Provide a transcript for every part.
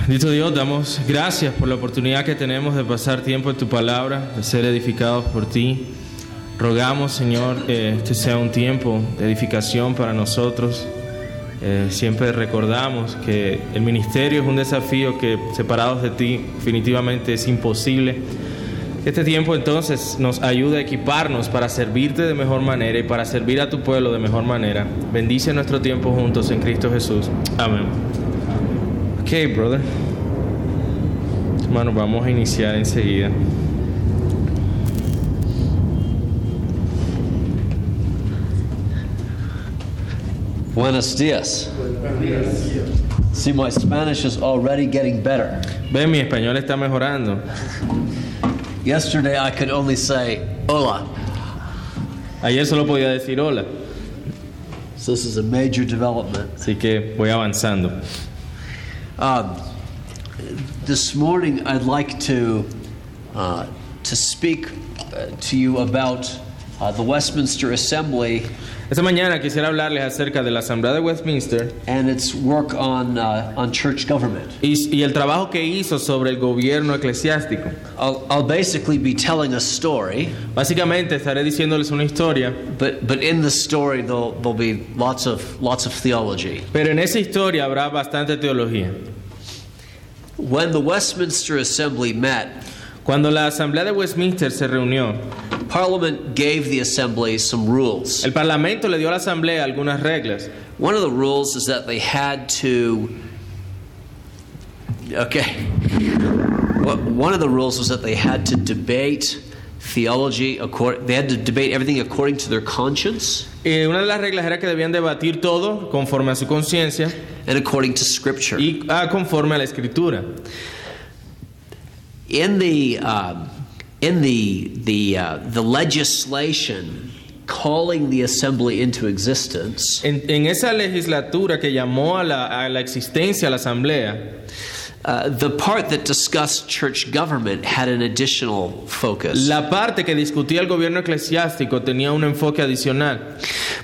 Bendito Dios, damos gracias por la oportunidad que tenemos de pasar tiempo en tu palabra, de ser edificados por ti. Rogamos, Señor, que este sea un tiempo de edificación para nosotros. Eh, siempre recordamos que el ministerio es un desafío que separados de ti definitivamente es imposible. Este tiempo entonces nos ayuda a equiparnos para servirte de mejor manera y para servir a tu pueblo de mejor manera. Bendice nuestro tiempo juntos en Cristo Jesús. Amén. Ok, brother. Hermano, vamos a iniciar enseguida. Buenos dias. See, my Spanish is already getting better. Ven, mi español está mejorando. Yesterday I could only say hola. Ayer solo podía decir hola, So this is a major development. así que voy avanzando. Um, this morning I'd like to uh, to speak uh, to you about uh, the Westminster Assembly Esta mañana quisiera hablarles acerca de la Asamblea de Westminster and its work on uh, on church government. y, y el trabajo que hizo sobre el gobierno eclesiástico. I'll, I'll basically be telling a story, Básicamente estaré diciéndoles una historia, but but in the story there'll, there'll be lots of lots of theology. pero en esa historia habrá bastante teología. When the Westminster Assembly met, Cuando la Asamblea de Westminster se reunió, Parliament gave the Assembly some rules. el Parlamento le dio a la Asamblea algunas reglas. One of the rules is that they had to. Okay. One of the rules was that they had to debate theology. They had to debate everything according to their conscience Eh, una de las reglas era que debían debatir todo conforme a su conciencia and according to Scripture. y ah, conforme a la Escritura. In the um, in the the uh, the legislation calling the assembly into existence, En, en esa legislatura que llamó a la, a la existencia a la Asamblea, uh, the part that discussed church government had an additional focus. la parte que discutía el gobierno eclesiástico tenía un enfoque adicional.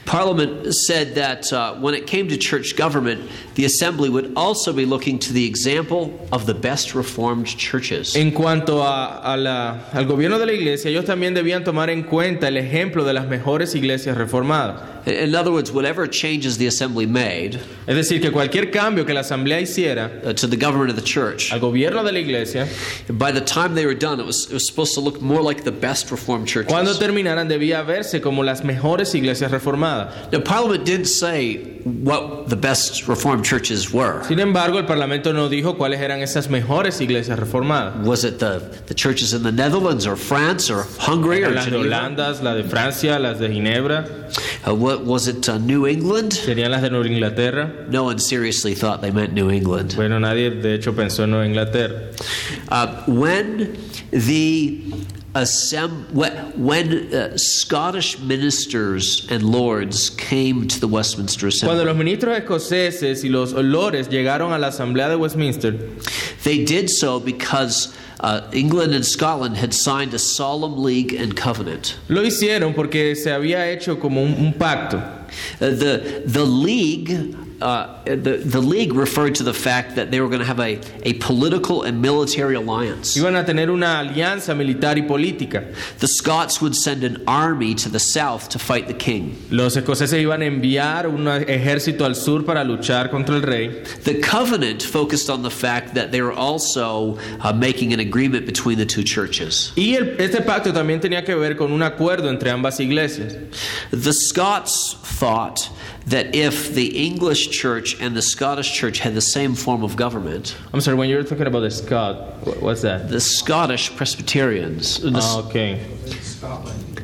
Parliament said that uh, when it came to church government, the assembly would also be looking to the example of the best reformed churches. En cuanto a, a la- al gobierno de la iglesia, ellos también debían tomar en cuenta el ejemplo de las mejores iglesias reformadas. In other words, whatever changes the assembly made Es decir, que cualquier cambio que la Asamblea hiciera uh, to the government of the church, al gobierno de la iglesia, by the time they were done, it was, it was supposed to look more like the best reformed churches. cuando terminaran debía verse como las mejores iglesias reformadas. Now, Parliament didn't say what the best reformed churches were. Sin embargo, el Parlamento no dijo cuáles eran esas mejores iglesias reformadas. Was it the, the churches in the Netherlands or France or Hungary or Las de Holanda, las de Francia, las de Ginebra, Uh, what, was it uh, New England? serían las de Nueva Inglaterra. No one seriously thought they meant New England. Bueno, nadie de hecho pensó en Nueva Inglaterra. Uh, when the when uh, Scottish ministers and lords came to the Westminster Cuando Assembly, los ministros escoceses y los llegaron a la Asamblea de Westminster, they did so because uh, England and Scotland had signed a solemn league and covenant. lo hicieron porque se había hecho como un, un pacto. Uh, the the league. Uh, the, the league referred to the fact that they were going to have a, a political and military alliance. Iban a tener una alianza militar y política. The Scots would send an army to the south to fight the king. Los escoceses iban a enviar un ejército al sur para luchar contra el rey. The covenant focused on the fact that they were also uh, making an agreement between the two churches. Y el- este pacto también tenía que ver con un acuerdo entre ambas iglesias. The Scots thought that if the English church and the Scottish church had the same form of government, I'm sorry, when you're talking about the Scot, what's that? the Scottish Presbyterians. the- Ah, okay.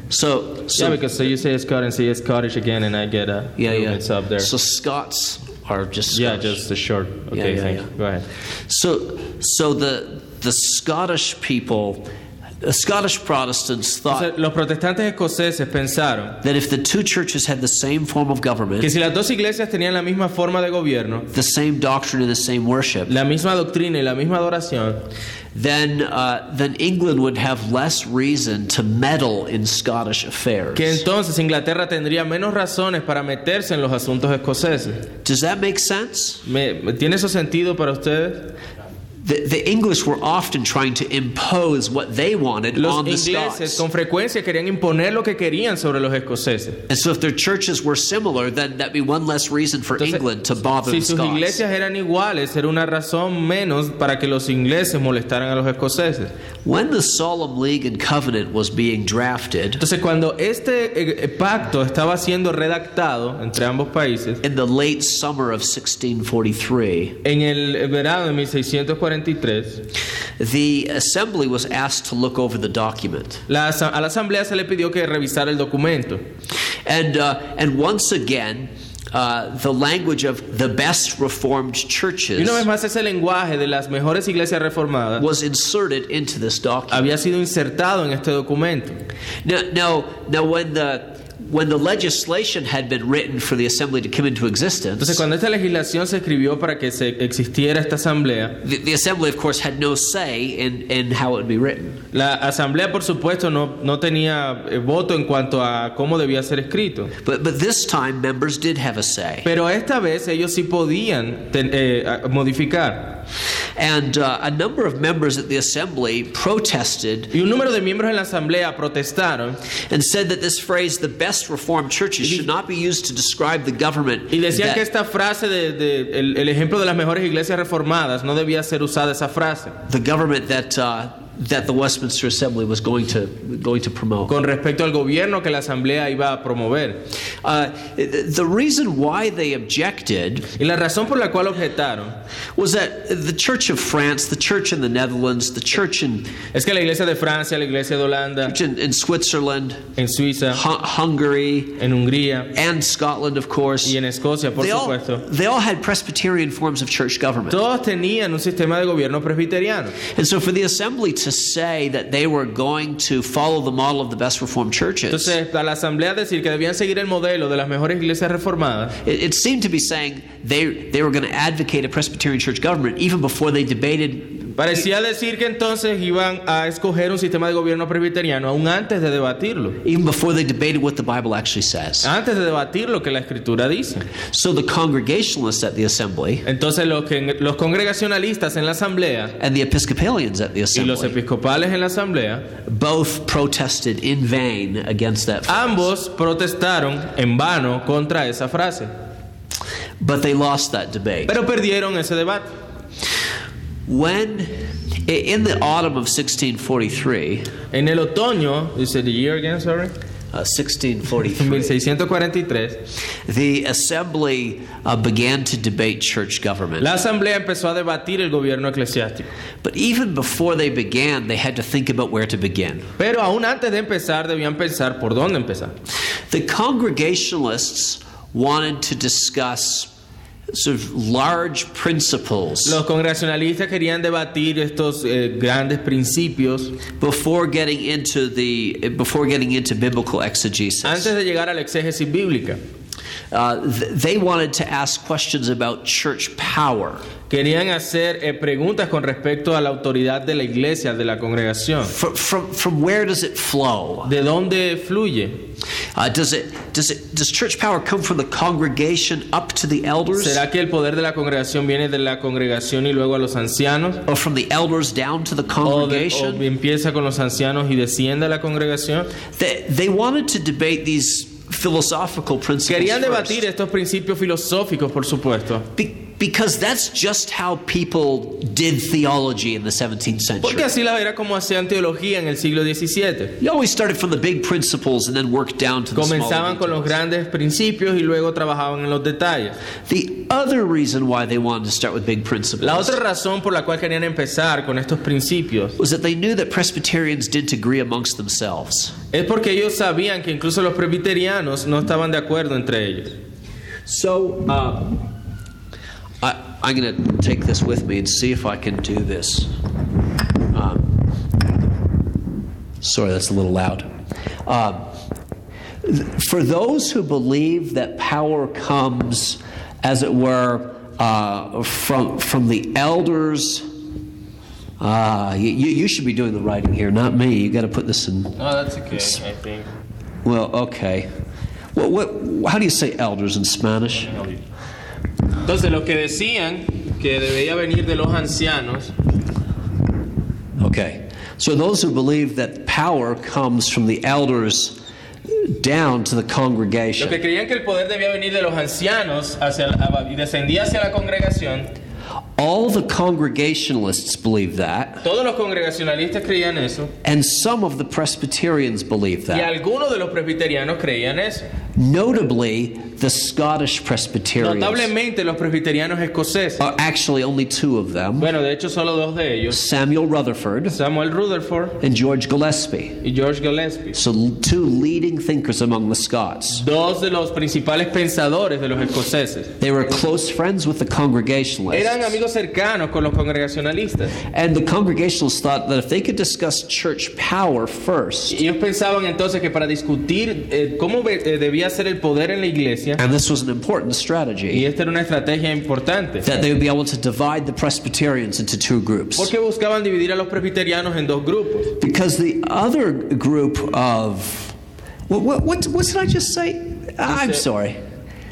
so, so yeah, because so you say Scot and say Scottish again, and I get a yeah, yeah. mix up there. So Scots are just yeah, just the short. Okay, yeah, thanks. yeah. Go ahead. So, so the the Scottish people, Scottish Protestants thought sea, los protestantes escoceses pensaron that if the two churches had the same form of government, que si las dos iglesias tenían la misma forma de gobierno, the same doctrine and the same worship, la misma doctrina y la misma adoración, then uh, then England would have less reason to meddle in Scottish affairs. que entonces Inglaterra tendría menos razones para meterse en los asuntos escoceses. Does that make sense? ¿Me, me- ¿Tiene eso sentido para ustedes? The, the English were often trying to impose what they wanted Los on the ingleses Scots. con frecuencia querían imponer lo que querían sobre los escoceses. And so if their churches were similar, then that'd be one less reason for Entonces, England to bother si the sus iglesias eran iguales, era una razón menos para que los ingleses molestaran a los escoceses. When the Solemn League and Covenant was being drafted Entonces, cuando este eh, eh, pacto estaba siendo redactado entre ambos países, in the late summer of 1643, en el verano de 1643, the assembly was asked to look over the document. la a la asamblea se le pidió que revisara el documento. And, uh, and once again, uh, the language of the best Reformed Y churches una vez más, ese lenguaje de las mejores iglesias reformadas was inserted into this document. había sido insertado en este documento. Now, now, now when, the, when the legislation had been written for the assembly to come into existence, Entonces, cuando esta legislación se escribió para que se existiera esta asamblea, the, the assembly, of course, had no say in, in how it would be written. la asamblea, por supuesto, no, no tenía eh, voto en cuanto a cómo debía ser escrito. But, but this time, members did have a say. Pero esta vez ellos sí podían ten- eh, modificar. And uh, a number of members at the assembly protested Y un número de miembros en la asamblea protestaron and said that this phrase, the best Reformed churches, should not be used to describe the government. y decían that- que esta frase de, de- el, el ejemplo de las mejores iglesias reformadas no debía ser usada esa frase the government that, uh, that the Westminster Assembly was going to, going to promote. con respecto al gobierno que la asamblea iba a promover. Uh, the reason why they objected Y la razón por la cual objetaron was that the Church of France, the Church in the Netherlands, the Church in, es que la iglesia de Francia, la iglesia de Holanda, church in, in Switzerland, en Suiza, Hu- Hungary, en Hungría and Scotland, of course, y en Escocia, por they all, they all had Presbyterian forms of church government. todos tenían un sistema de gobierno presbiteriano. And so for the assembly to say that they were going to follow the model of the best Reformed churches, Entonces, a la asamblea decir que debían seguir el modelo de las mejores iglesias reformadas, it, it seemed to be saying they, they were going to advocate a Presbyterian church government even before they debated, parecía decir que entonces iban a escoger un sistema de gobierno presbiteriano aún antes de debatirlo, even before they debated what the Bible actually says. antes de debatir lo que la escritura dice. So the congregationalists at the assembly Entonces, los, que, los congregacionalistas en la asamblea and the Episcopalians at the y los assembly episcopales en la asamblea, both protested in vain against that. phrase. ambos protestaron en vano contra esa frase, But they lost that debate. pero perdieron ese debate. When, in the autumn of 1643, En el otoño, dice the year again, sorry, uh, 1643, 1643, the assembly uh, began to debate church government. la asamblea empezó a debatir el gobierno eclesiástico. But even before they began, they had to think about where to begin. Pero aún antes de empezar, debían pensar por dónde empezar. The Congregationalists wanted to discuss sort of large principles Los congregacionalistas querían debatir estos eh, grandes principios before getting into the before getting into biblical exegesis. antes de llegar a la exégesis bíblica. Uh, th- they wanted to ask questions about church power. Querían hacer eh, preguntas con respecto a la autoridad de la iglesia, de la congregación. From, from, from where does it flow? ¿De dónde fluye? Uh, does it does it does church power come from the congregation up to the elders, ¿Será que el poder de la congregación viene de la congregación y luego a los ancianos? or from the elders down to the ¿O, de- congregation? o empieza con los ancianos y desciende a la congregación? They, they wanted to debate these philosophical principles Querían first. debatir estos principios filosóficos, por supuesto. Be- because that's just how people did theology in the 17th century. Porque así la era como hacían teología en el siglo XVII. You always started from the big principles and then worked down to the Comenzaban con los grandes principios y luego trabajaban en los detalles. The other reason why they wanted to start with big principles La otra razón por la cual querían empezar con estos principios was that they knew that Presbyterians didn't agree amongst themselves. es porque ellos sabían que incluso los presbiterianos no estaban de acuerdo entre ellos. So, uh, I'm going to take this with me and see if I can do this. Um, sorry, that's a little loud. Um, for those who believe that power comes, as it were, uh, from, from the elders, uh, you, you should be doing the writing here, not me. You got to put this in. Oh, that's okay, I think. Well, okay. What, what, how do you say elders in Spanish? Entonces, lo que decían que debía venir de los ancianos. Okay. So those who believe that power comes from the elders down to the Los que congregation. creían que el poder debía venir de los ancianos hacia, y descendía hacia la congregación, All the congregationalists believe that, todos los congregacionalistas creían eso, and some of the Presbyterians believe y that. algunos de los presbiterianos creían eso. Notably, the Scottish Presbyterians. Notablemente los presbiterianos escoceses. Are actually only two of them Bueno, de hecho solo dos de ellos, Samuel Rutherford Samuel Rutherford and George Gillespie. y George Gillespie. So, two leading thinkers among the Scots. Dos de los principales pensadores de los escoceses. They were close friends with the Eran Congregationalists. amigos cercanos con los congregacionalistas. And the Congregationalists thought that if they could discuss church power first, Y ellos pensaban entonces que para discutir eh, cómo ve- eh, debía ser el poder en la iglesia, and this was an important y strategy, esta era una estrategia importante, that they would be able to divide the Presbyterians into two groups. porque buscaban dividir a los presbiterianos en dos grupos. Because the other group of. What, what, what, what did I just say? Ah, I'm said- sorry.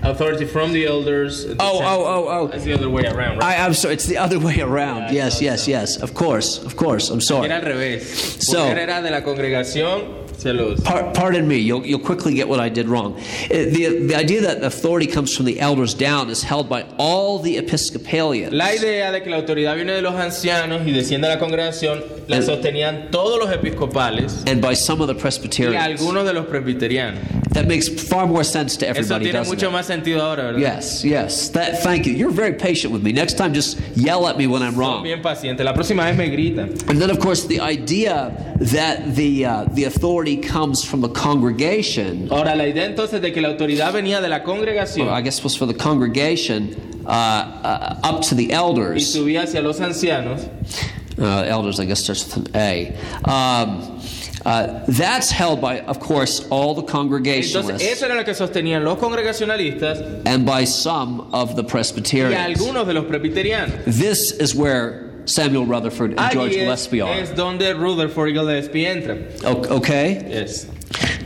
Authority from the elders. Oh, oh, oh, oh, oh. It's the other way around, right? I, I'm sorry, it's the other way around. Yeah, Yes, yes, yes. Of course, of course. I'm sorry. Era al revés. So- era de la congregación Par- pardon me, you'll, you'll quickly get what I did wrong. Uh, The, the idea that authority comes from the elders down is held by all the Episcopalians. La idea de que la autoridad viene de los ancianos y desciende a la congregación la El- sostenían todos los episcopales and by some of the Presbyterians. y algunos de los presbiterianos. That makes far more sense to Eso everybody, tiene mucho it? más sentido ahora, ¿verdad? Yes, yes. That, thank you. You're very patient with me. Next time, just yell at me when I'm Son wrong. bien pacientes. La próxima vez me gritan. And then, of course, the idea that the uh, the authority comes from the congregation. Ahora, la idea entonces de que la autoridad venía de la congregación I guess was for the congregation uh, uh, up to the y elders. subía hacia los ancianos, Uh, elders, I guess, starts with an A. Um, uh, that's held by, of course, all the entonces congregationalists eso era lo que sostenían los congregacionalistas and by some of the y Presbyterians. algunos de los presbiterianos. This is where Samuel Rutherford and George es, Gillespie are. es donde Rutherford y Gillespie entran. O- Okay? Yes.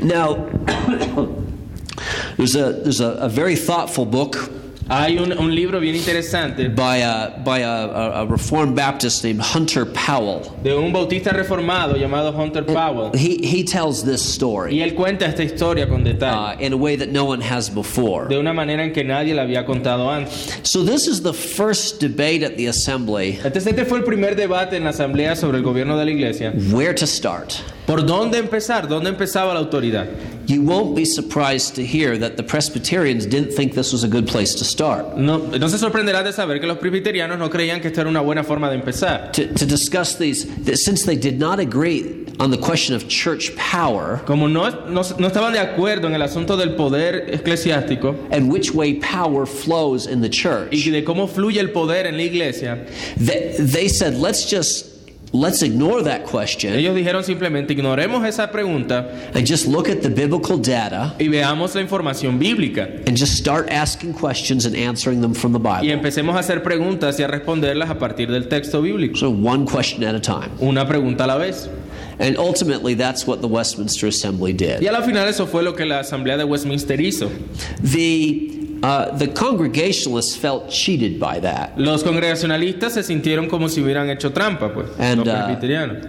Now, there's a there's a, a very thoughtful book Hay un, un libro bien interesante by a by a, a, Reformed Baptist named Hunter Powell. de un bautista reformado llamado Hunter Powell. He he tells this Y story él cuenta esta historia con detalle, uh, in a way that no one has before. de una manera en que nadie la había contado antes. So this is the first debate at the assembly. Entonces este fue el primer debate en la asamblea sobre el gobierno de la iglesia. Where to start? ¿Por dónde empezar? ¿Dónde empezaba la autoridad? You won't be surprised to hear that the Presbyterians didn't think this was a good place to start. No, no se sorprenderá de saber que los presbiterianos no creían que esta era una buena forma de empezar. To, to discuss these, since they did not agree on the question of church power Como no, no, no estaban de acuerdo en el asunto del poder eclesiástico and which way power flows in the church, y de cómo fluye el poder en la iglesia, they, they said, let's just let's ignore that question ellos dijeron simplemente ignoremos esa pregunta and just look at the biblical data y veamos la información bíblica and just start asking questions and answering them from the Bible. y empecemos a hacer preguntas y a responderlas a partir del texto bíblico. So one question at a time. Una pregunta a la vez. And ultimately, that's what the Westminster Assembly did. a la final eso fue lo que la asamblea de Westminster hizo. The, uh, the Congregationalists felt cheated by that. Los congregacionalistas se sintieron como si hubieran hecho trampa, pues, And uh,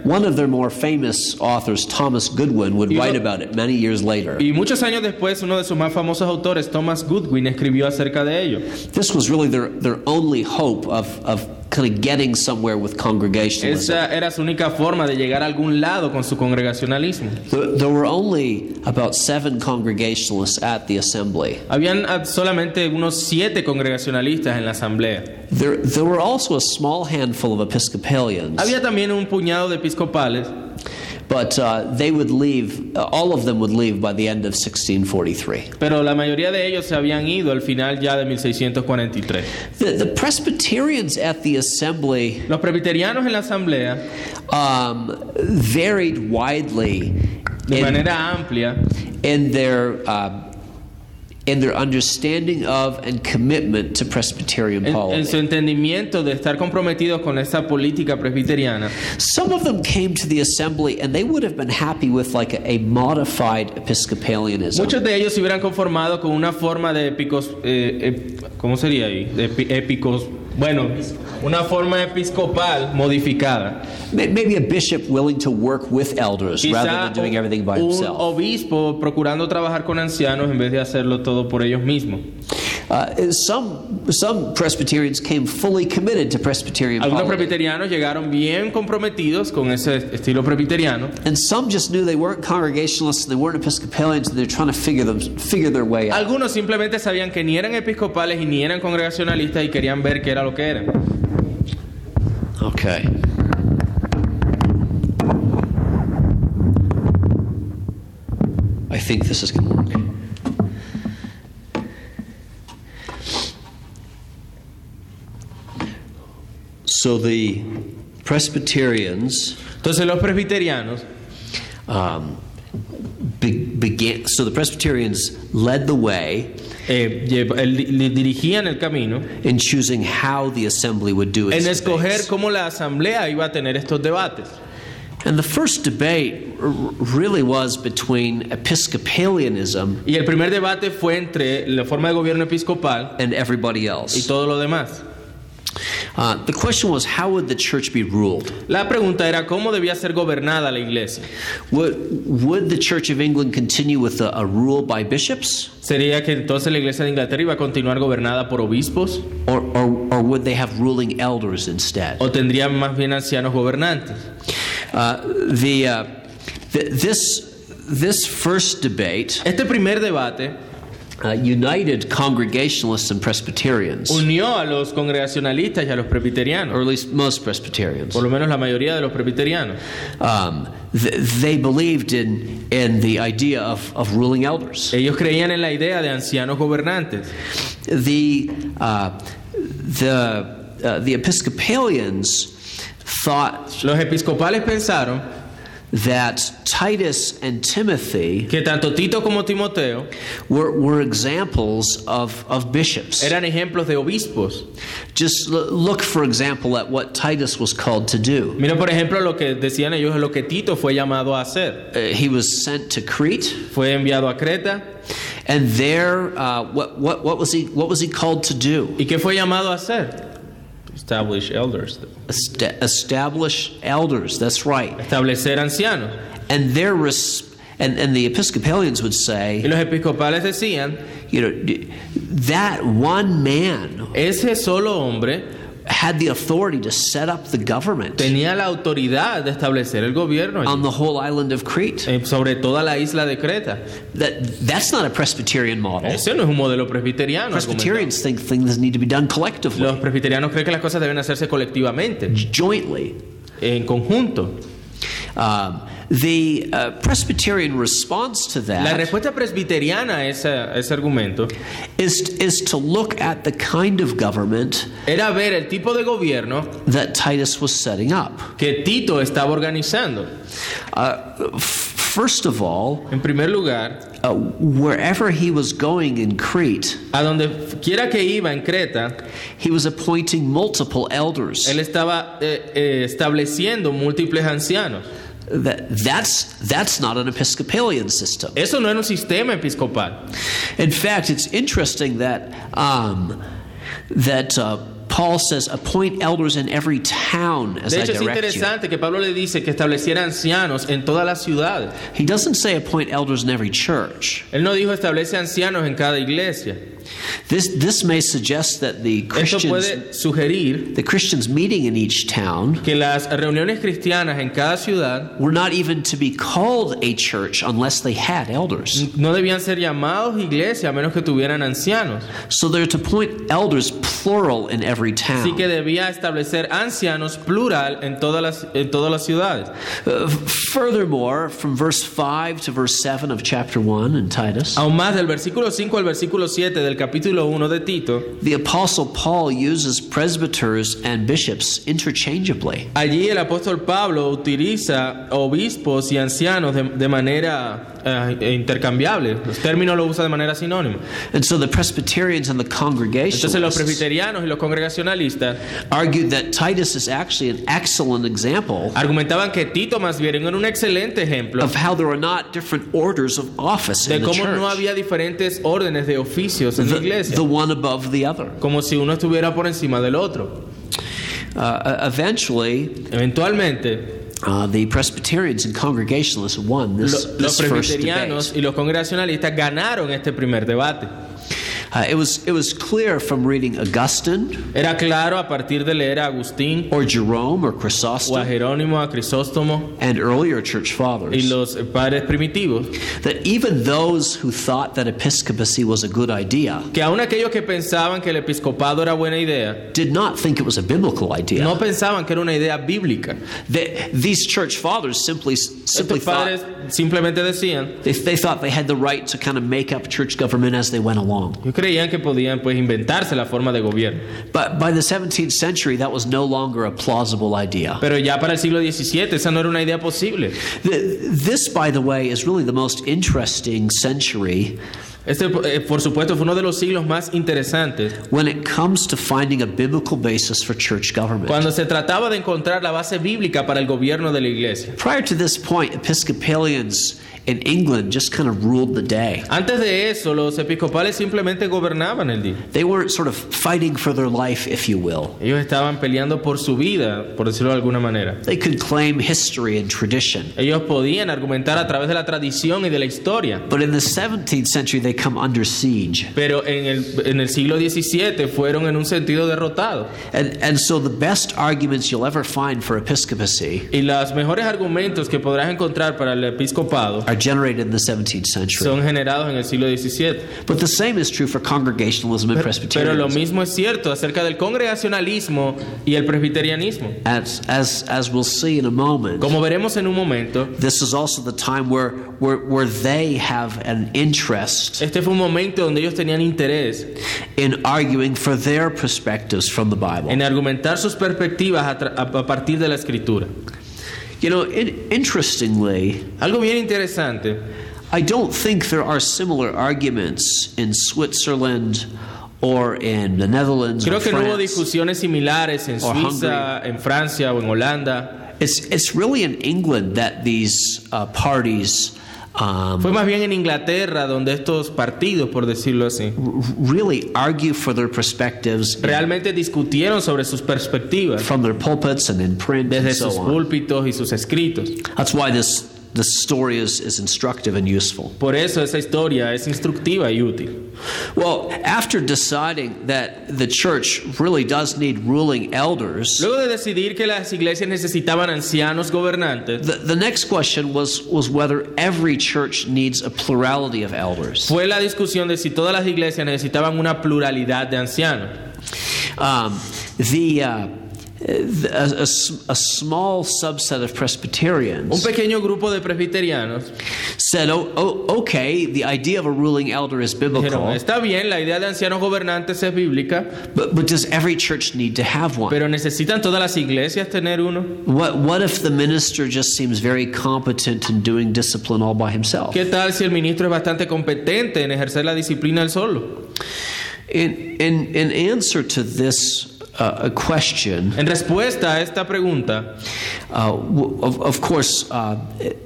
one of their more famous authors, Thomas Goodwin, would write about it many years later. Y muchos años después, uno de sus más famosos autores, Thomas Goodwin, escribió acerca de ello. This was really their, their only hope of, of kind of getting somewhere with congregationalism. Esa era su única forma de llegar a algún lado con su congregacionalismo. There, were only about seven Congregationalists at the assembly. Habían solamente unos siete congregacionalistas en la asamblea. There, there were also a small handful of Episcopalians, Había también un puñado de episcopales, but uh, they would leave, uh, all of them would leave by the end of 1643. pero la mayoría de ellos se habían ido al final ya de 1643. The, the Presbyterians at the assembly Los presbiterianos en la asamblea, um, varied widely de in, manera amplia, in their uh, in their understanding of and commitment to Presbyterian en, en polity. su entendimiento de estar comprometidos con esta política presbiteriana. Some of them came to the assembly and they would have been happy with like a, a modified Episcopalianism. Muchos de ellos se hubieran conformado con una forma de épicos, eh, ep- ¿cómo sería ahí? De epi- épicos, bueno, Una forma episcopal modificada. May- Maybe a bishop willing to work with elders rather Quizá than doing everything by un himself. obispo procurando trabajar con ancianos en vez de hacerlo todo por ellos mismos. Uh, some, some Presbyterians came fully committed to Presbyterian Algunos politics. presbiterianos llegaron bien comprometidos con ese estilo presbiteriano And some just knew they weren't Congregationalists and they weren't Episcopalians and they're trying to figure, them, figure their way out. Algunos simplemente sabían que ni eran episcopales y ni eran congregacionalistas y querían ver qué era lo que eran. Okay. I think this is going to work. So the Presbyterians Entonces los presbiterianos um, be- began. So the Presbyterians led the way eh, el- li- dirigían el camino in choosing how the assembly would do en escoger cómo la asamblea iba a tener estos debates. And the first debate really was between Episcopalianism Y el primer debate fue entre la forma de gobierno episcopal and everybody y else. todo lo demás. Uh, the question was, how would the church be ruled? La pregunta era cómo debía ser gobernada la iglesia. Would, would the Church of England continue with a, a rule by bishops, ¿Sería que entonces la iglesia de Inglaterra iba a continuar gobernada por obispos? or, or, or would they have ruling elders instead? ¿O tendrían más bien ancianos gobernantes? Uh, the, uh, th- this, this first debate Este primer debate uh, united Congregationalists and Presbyterians, unió a los congregacionalistas y a los presbiterianos, or at least most Presbyterians. por lo menos la mayoría de los presbiterianos. um, th- they believed in, in the idea of, of ruling elders. Ellos creían en la idea de ancianos gobernantes. The, uh, the, uh, the Episcopalians thought Los episcopales pensaron that Titus and Timothy que tanto Tito como Timoteo were, were examples of, of bishops. eran ejemplos de obispos. Just look, for example, at what Titus was called to do. Mira, por ejemplo, lo que decían ellos es lo que Tito fue llamado a hacer. Uh, he was sent to Crete, Fue enviado a Creta. and there, uh, what, what, what, was he, what was he called to do? ¿Y qué fue llamado a hacer? Establish elders. Est- establish elders, that's right. Establecer ancianos. And their res- and, and the Episcopalians would say, Y los episcopales decían, you know, that one man ese solo hombre had the authority to set up the government tenía la autoridad de establecer el gobierno allí, on the whole island of Crete. eh, sobre toda la isla de Creta. That that's not a Presbyterian model. Ese no es un modelo presbiteriano. Presbyterians think things need to be done collectively, Los presbiterianos creen que las cosas deben hacerse colectivamente, jointly. en conjunto. Um, the uh, Presbyterian response to that La respuesta presbiteriana a ese, a ese argumento is is to look at the kind of government era ver el tipo de gobierno that Titus was setting up. que Tito estaba organizando. Uh, first of all, En primer lugar, uh, wherever he was going in Crete, a donde quiera que iba en Creta, he was appointing multiple elders. él estaba eh, eh, estableciendo múltiples ancianos. That, that's, that's not an Episcopalian system. Eso no era un sistema episcopal. In fact, it's interesting that, um, that uh, Paul says, appoint elders in every town as De I hecho, es direct you. interesante que Pablo le dice que estableciera ancianos en todas las ciudades. He doesn't say appoint elders in every church. Él no dijo establece ancianos en cada iglesia. This, this may suggest that the Esto Christians, puede sugerir the Christians meeting in each town que las reuniones cristianas en cada ciudad were not even to be called a church unless they had elders. no debían ser llamados iglesia a menos que tuvieran ancianos. So they're to appoint elders plural in every Así que town. debía establecer ancianos plural en todas las, en todas las ciudades. Uh, furthermore, from verse 5 to verse 7 of chapter 1 in Titus, Aún más, del versículo 5 al versículo 7 del capítulo 1 de Tito, the Apostle Paul uses presbyters and bishops interchangeably. allí el apóstol Pablo utiliza obispos y ancianos de, de manera eh, intercambiable. Los términos los usa de manera sinónima. And so the Presbyterians and the Entonces los Congregationalists presbiterianos y los congregacionalistas argued that Titus is actually an excellent example argumentaban que Tito más bien era un excelente ejemplo of how there are not different orders of office de in the cómo no church, había diferentes órdenes de oficios en la the, iglesia, the one above the other. como si uno estuviera por encima del otro. Uh, eventually, Eventualmente, uh, the Presbyterians and Congregationalists won this, lo- los this first presbiterianos debate. y los congregacionalistas ganaron este primer debate. Uh, it was it was clear from reading Augustine Era claro a partir de leer a Agustín or Jerome or o a Chrysostom Jerónimo, a Crisóstomo and earlier church fathers. y los padres primitivos, that even those who thought that episcopacy was a good idea que aun aquellos que pensaban que el episcopado era buena idea, did not think it was a biblical idea. no pensaban que era una idea bíblica. They- these church fathers simply simply Estos thought padres simplemente decían, they, they thought they had the right to kind of make up church government as they went along. Creían que podían pues inventarse la forma de gobierno. But by the 17th century, that was no longer a plausible idea. Pero ya para el siglo XVII esa no era una idea posible. The- This, by the way, is really the most interesting century Este, eh, por supuesto, fue uno de los siglos más interesantes when it comes to finding a biblical basis for church government. cuando se trataba de encontrar la base bíblica para el gobierno de la iglesia. Prior to this point, Episcopalians in England just kind of ruled the day. Antes de eso, los episcopales simplemente gobernaban el día. They weren't sort of fighting for their life, if you will. Ellos estaban peleando por su vida, por decirlo de alguna manera. They could claim history and tradition. Ellos podían argumentar a través de la tradición y de la historia. But in the 17th century, they come under siege. Pero en el, en el siglo XVII fueron en un sentido derrotados. And, and so the best arguments you'll ever find for episcopacy Y los mejores argumentos que podrás encontrar para el episcopado are generated in the 17th century. son generados en el siglo XVII. But the same is true for Congregationalism and Pero lo Presbyterianism. mismo es cierto acerca del congregacionalismo y el presbiterianismo. As, as, as we'll see in a moment, Como veremos en un momento, this is also the time where, where, where they have an interest este fue un momento donde ellos tenían interés in arguing for their perspectives from the Bible. en argumentar sus perspectivas a, a- partir de la escritura. You know, in, interestingly, Algo bien interesante, I don't think there are similar arguments in Switzerland or in the Netherlands or creo que no hubo France. discusiones similares en Or Suiza, en Francia o en Holanda. It's, it's really in England that these uh, parties um, Fue más bien en Inglaterra donde estos partidos, por decirlo así, really argue for their perspectives realmente discutieron sobre sus perspectivas. from their pulpits and in print and desde so sus púlpitos y sus escritos. That's why this, this story is, is instructive and useful. Por eso esa historia es instructiva y útil. Well, after deciding that the church really does need ruling elders, Luego de decidir que las iglesias necesitaban ancianos gobernantes, the, the next question was, was whether every church needs a plurality of elders. fue la discusión de si todas las iglesias necesitaban una pluralidad de ancianos. Um, the, uh, the- a, a a small subset of Un Presbyterians pequeño grupo de presbiterianos said, oh, oh, okay, the idea of a ruling elder is dijeron, biblical, está bien, la idea de ancianos gobernantes es bíblica, but, but does every church need to have one? pero necesitan todas las iglesias tener uno. What, what if the minister just seems very competent in doing discipline all by himself? ¿Qué tal si el ministro es bastante competente en ejercer la disciplina él solo? In, in, in answer to this uh, question, En respuesta a esta pregunta, uh, of, of course, uh,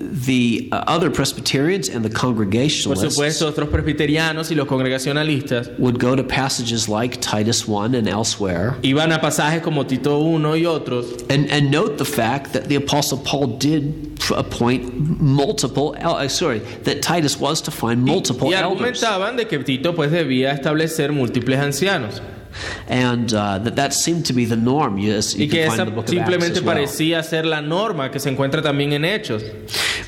the uh, other Presbyterians and the por Congregationalists supuesto, otros presbiterianos y los congregacionalistas would go to passages like Titus 1 and elsewhere. iban a pasajes como Tito 1 y otros and, and note the fact that the Apostle Paul did appoint multiple, uh, sorry, that Titus was to find multiple y elders. argumentaban de que Tito pues debía establecer múltiples ancianos And uh, that that seemed to be the norm. Yes, you y que can find esa the book of Acts simplemente well. parecía ser la norma que se encuentra también en Hechos.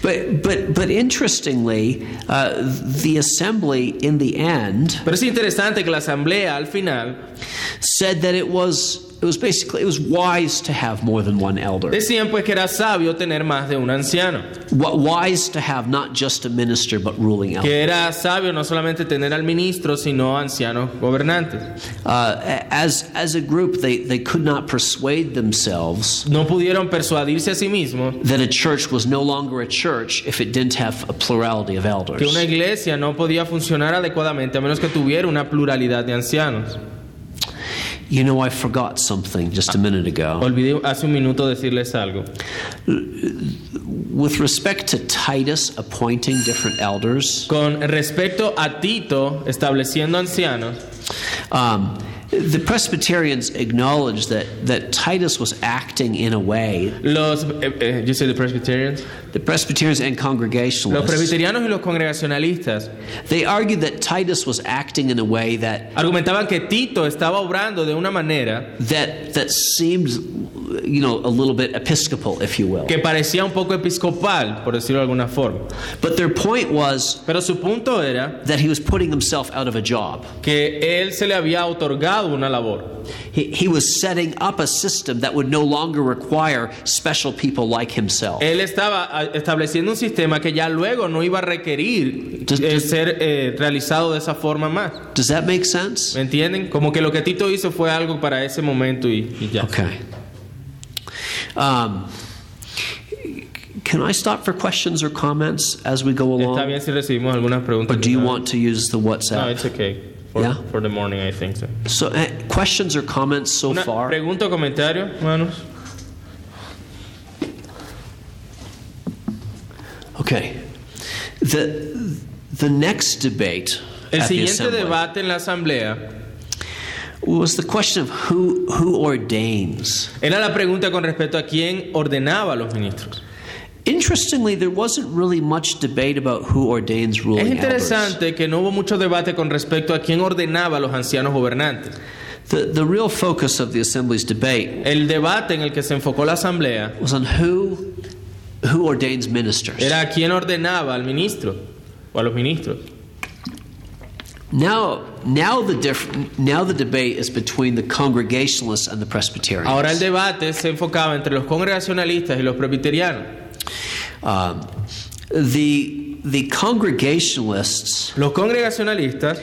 But, but, but interestingly, uh, the assembly in the end Pero es interesante que la asamblea al final said that it was, it was basically, it was wise to have more than one elder. decían pues que era sabio tener más de un anciano, Wa- Wise to have not just a minister, but ruling elder. que era sabio no solamente tener al ministro, sino ancianos gobernantes. Uh, as, as a group, they, they could not persuade themselves No pudieron persuadirse a sí mismos that a church was no longer a church if it didn't have a plurality of elders. que una iglesia no podía funcionar adecuadamente a menos que tuviera una pluralidad de ancianos. You know, I forgot something just a minute ago. Olvidé hace un minuto decirles algo. With respect to Titus appointing different elders, Con respecto a Tito estableciendo ancianos, um, The Presbyterians acknowledged that, that Titus was acting in a way, Los, eh, eh, you say the Presbyterians, the Presbyterians and los Congregationalists, presbiterianos y los congregacionalistas they argued that Titus was acting in a way that, argumentaban que Tito estaba obrando de una manera that, that seemed, you know, a little bit episcopal, if you will. que parecía un poco episcopal, por decirlo de alguna forma. But their point was Pero su punto era that he was putting himself out of a job. que él se le había otorgado una labor. He, he was setting up a system that would no longer require special people like himself. Él estaba estableciendo un sistema que ya luego no iba a requerir Just- eh, ser eh, realizado de esa forma más. Does that make sense? ¿Me entienden? Como que lo que Tito hizo fue algo para ese momento y, y ya. Okay. Um, can I stop for questions or comments as we go Está along? bien si recibimos algunas preguntas. Or do you want to use the No, WhatsApp? it's okay. For, Yeah? for the morning, I think so. So, uh, questions or comments so Una far? pregunta o comentario, hermanos. Okay. The, the next debate El siguiente assembly debate en la asamblea was the question of who, who ordains. era la pregunta con respecto a quién ordenaba a los ministros. Interestingly, there wasn't really much debate about who ordains ruling Es ruling elders. interesante que no hubo mucho debate con respecto a quién ordenaba a los ancianos gobernantes. The, the real focus of the assembly's debate El debate en el que se enfocó la asamblea was on who, who ordains ministers. era a quién ordenaba al ministro o a los ministros. Now, now the diff- now the debate is between the Congregationalists and the Presbyterians. Ahora el debate se enfocaba entre los congregacionalistas y los presbiterianos. Um, the the Congregationalists Los congregacionalistas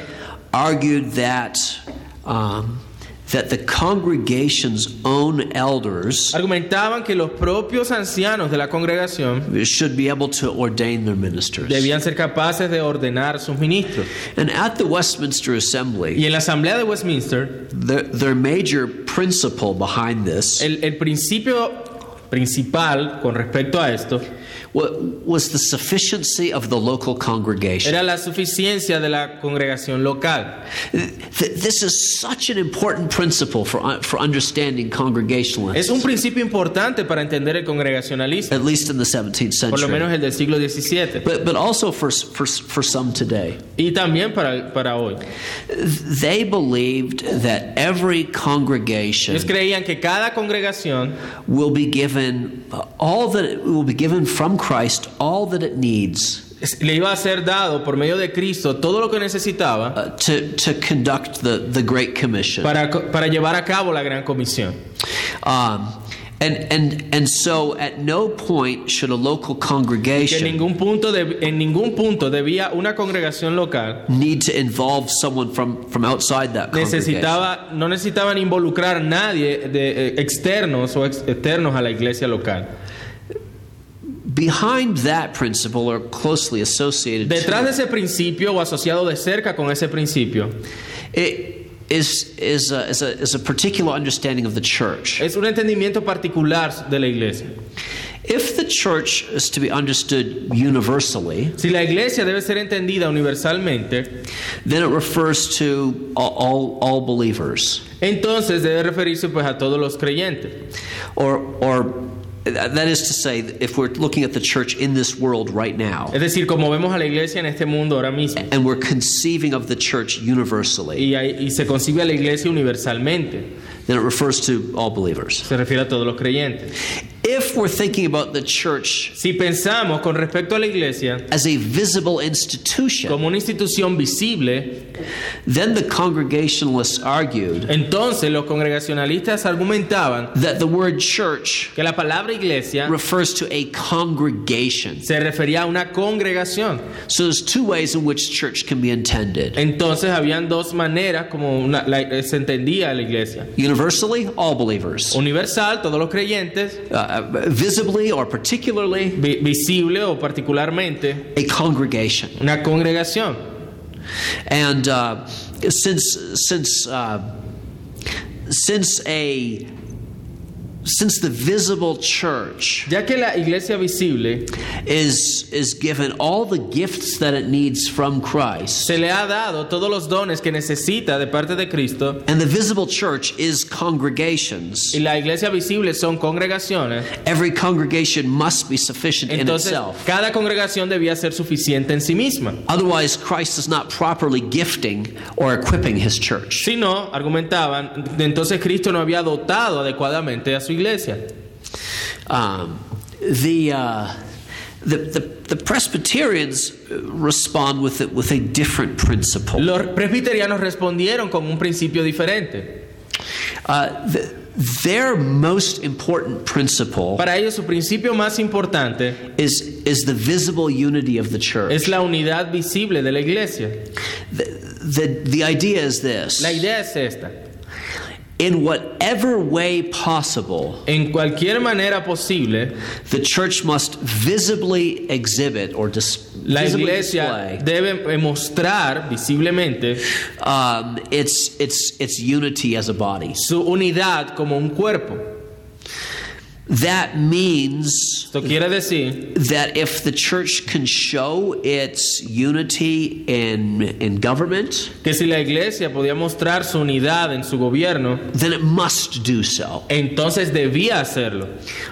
argued that um, that the congregation's own elders argumentaban que los propios ancianos de la congregación should be able to ordain their ministers. debían ser capaces de ordenar sus ministros. And at the Westminster Y Assembly, en la asamblea de Westminster, their, their major principle behind this el, el principio principal con respecto a esto was the sufficiency of the local congregation. era la suficiencia de la congregación local. This is such an important principle for, uh, for understanding congregationalism. Es un principio importante para entender el congregacionalismo, at least in the 17th century. por lo menos el del siglo XVII, but, but also for, for, for some today. y también para, para hoy. They believed that every congregation Ellos creían que cada congregación will be given uh, all that will be given from Christ all that it needs le iba a ser dado por medio de Cristo todo lo que necesitaba uh, to, to conduct the, the Great Commission. para, para llevar a cabo la gran comisión. Um, and, and, and so at no point should a local Que en congregation ningún punto, deb- en ningún punto debía una congregación local need to involve someone from, from outside that congregation. necesitaba, no necesitaban involucrar a nadie de eh, externos o ex- externos a la iglesia local. Behind that principle or closely associated Detrás de ese principio o asociado de cerca con ese principio it, is, is, a, is, a, is a particular understanding of the church. es un entendimiento particular de la iglesia. If the church is to be understood universally, Si la iglesia debe ser entendida universalmente, then it refers to all, all, all believers. entonces debe referirse pues a todos los creyentes. Or, or that is to say, if we're looking at the church in this world right now, Es decir, como vemos a la iglesia en este mundo ahora mismo, and we're conceiving of the church universally, y, hay- y se concibe a la iglesia universalmente, then it refers to all believers. se refiere a todos los creyentes. If we're thinking about the church Si pensamos con respecto a la iglesia as a visible institution, como una institución visible, then the Congregationalists argued entonces los congregacionalistas argumentaban that the word church que la palabra iglesia refers to a congregation. se refería a una congregación. So there's two ways in which church can be intended. Entonces habían dos maneras como una- la- se entendía la iglesia. Universally, all believers. Universal, todos los creyentes, Uh, visibly or particularly, vi- visible o particularmente, a congregation. una congregación. And uh, since since uh, since a since the visible church Ya que la iglesia visible is is given all the gifts that it needs from Christ, se le ha dado todos los dones que necesita de parte de Cristo and the visible church is congregations. y la iglesia visible son congregaciones, Every congregation must be sufficient in itself. cada congregación debía ser suficiente en sí misma. Otherwise, Christ is not properly gifting or equipping his church. Si no, argumentaban, entonces Cristo no había dotado adecuadamente a su iglesia. Um, the, uh, the, the, the Presbyterians respond with, it, with a different principle. Los presbiterianos respondieron con un principio diferente. Uh, the, their most important principle Para ellos su principio más importante is, is the visible unity of the church. es la unidad visible de la iglesia. The, the, the idea is this La idea es esta. In whatever way possible, En cualquier manera posible, the church must visibly exhibit or dis- la visibly iglesia display debe mostrar visiblemente um, its, its, its unity as a body. su unidad como un cuerpo. That means Esto quiere decir that if the church can show its unity in, in government, que si la iglesia podía mostrar su unidad en su gobierno, then it must do so. entonces debía hacerlo.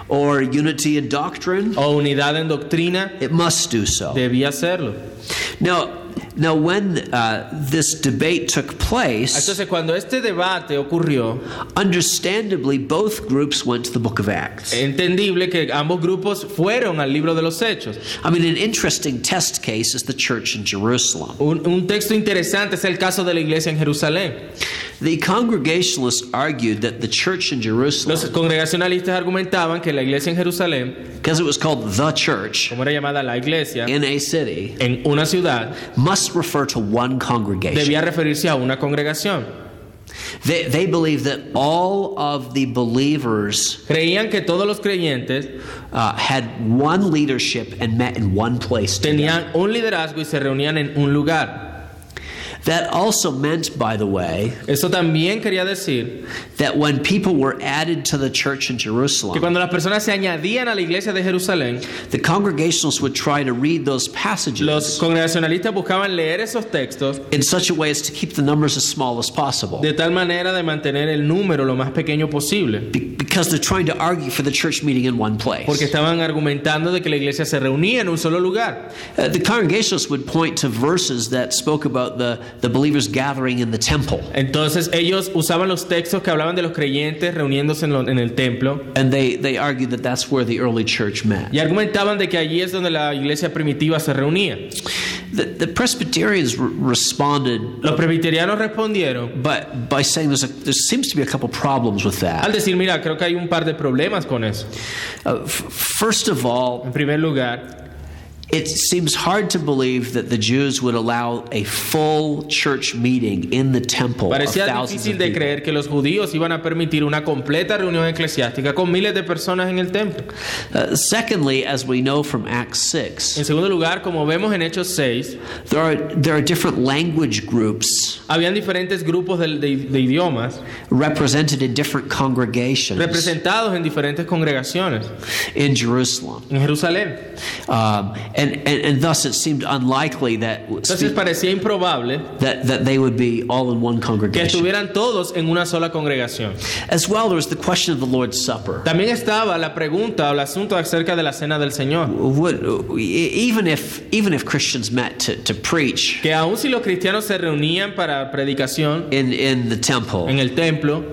Or unity in doctrine, O unidad en doctrina, it must do so. debía hacerlo. Now, now when uh, this debate took place, Entonces cuando este debate ocurrió, understandably both groups went to the book of Acts. entendible que ambos grupos fueron al libro de los hechos. I mean, an interesting test case is the church in Jerusalem. Un, un texto interesante es el caso de la iglesia en Jerusalén. The Congregationalists argued that the church in Jerusalem. Los congregacionalistas argumentaban que la iglesia en Jerusalén, because it was called the church como era llamada la iglesia, in a city, en una ciudad, must refer to one congregation. debía referirse a una congregación. They, they believe that all of the believers Creían que todos los creyentes uh, had one leadership and met in one place. together. tenían un liderazgo y se reunían en un lugar. That also meant, by the way, Eso también quería decir that when people were added to the church in que Jerusalem, cuando las personas se añadían a la iglesia de Jerusalén, the Congregationalists would try to read those passages. los congregacionalistas buscaban leer esos textos in such a way as to keep the numbers as small as possible. de tal manera de mantener el número lo más pequeño posible. Be- Because they're trying to argue for the church meeting in one place. Porque estaban argumentando de que la iglesia se reunía en un solo lugar. Uh, the Congregationalists would point to verses that spoke about the, the believers gathering in the temple. Entonces ellos usaban los textos que hablaban de los creyentes reuniéndose en, lo- en el templo And they, they argued that that's where the early church met. y argumentaban de que allí es donde la iglesia primitiva se reunía. The, the Presbyterians re- responded Los presbiterianos respondieron but by saying there's a, there seems to be a couple problems with that. al decir, mira, creo que hay un par de problemas con eso. Uh, first of all, En primer lugar, it seems hard to believe that the Jews would allow a full church meeting in the temple of parecía thousands difícil of de creer que los judíos iban a permitir una completa reunión eclesiástica con miles de personas en el templo. Uh, secondly, as we know from Acts 6, En segundo lugar, como vemos en Hechos 6, there are, there are different language groups habían diferentes grupos de, de- de idiomas represented in different congregations representados en diferentes congregaciones in Jerusalem. en Jerusalén. Um, and, and, and thus it seemed unlikely that, Entonces parecía improbable that, that they would be all in one que congregation. estuvieran todos en una sola congregación. As well, there was the question of the Lord's Supper. También estaba la pregunta o el asunto acerca de la cena del Señor. Would, even, if, even if Christians met to, to preach Que aun si los cristianos se reunían para predicación in, in the temple, en el templo,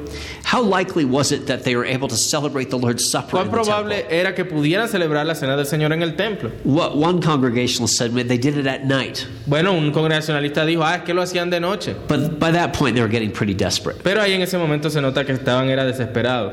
how likely was it that they were able to celebrate the Lord's Supper cuán in the temple? probable era que pudieran celebrar la cena del Señor en el templo. What one congregationalist said they did it at night, Bueno, un congregacionalista dijo, ah, es que lo hacían de noche. but by that point they were getting pretty desperate. Pero ahí en ese momento se nota que estaban era desesperados.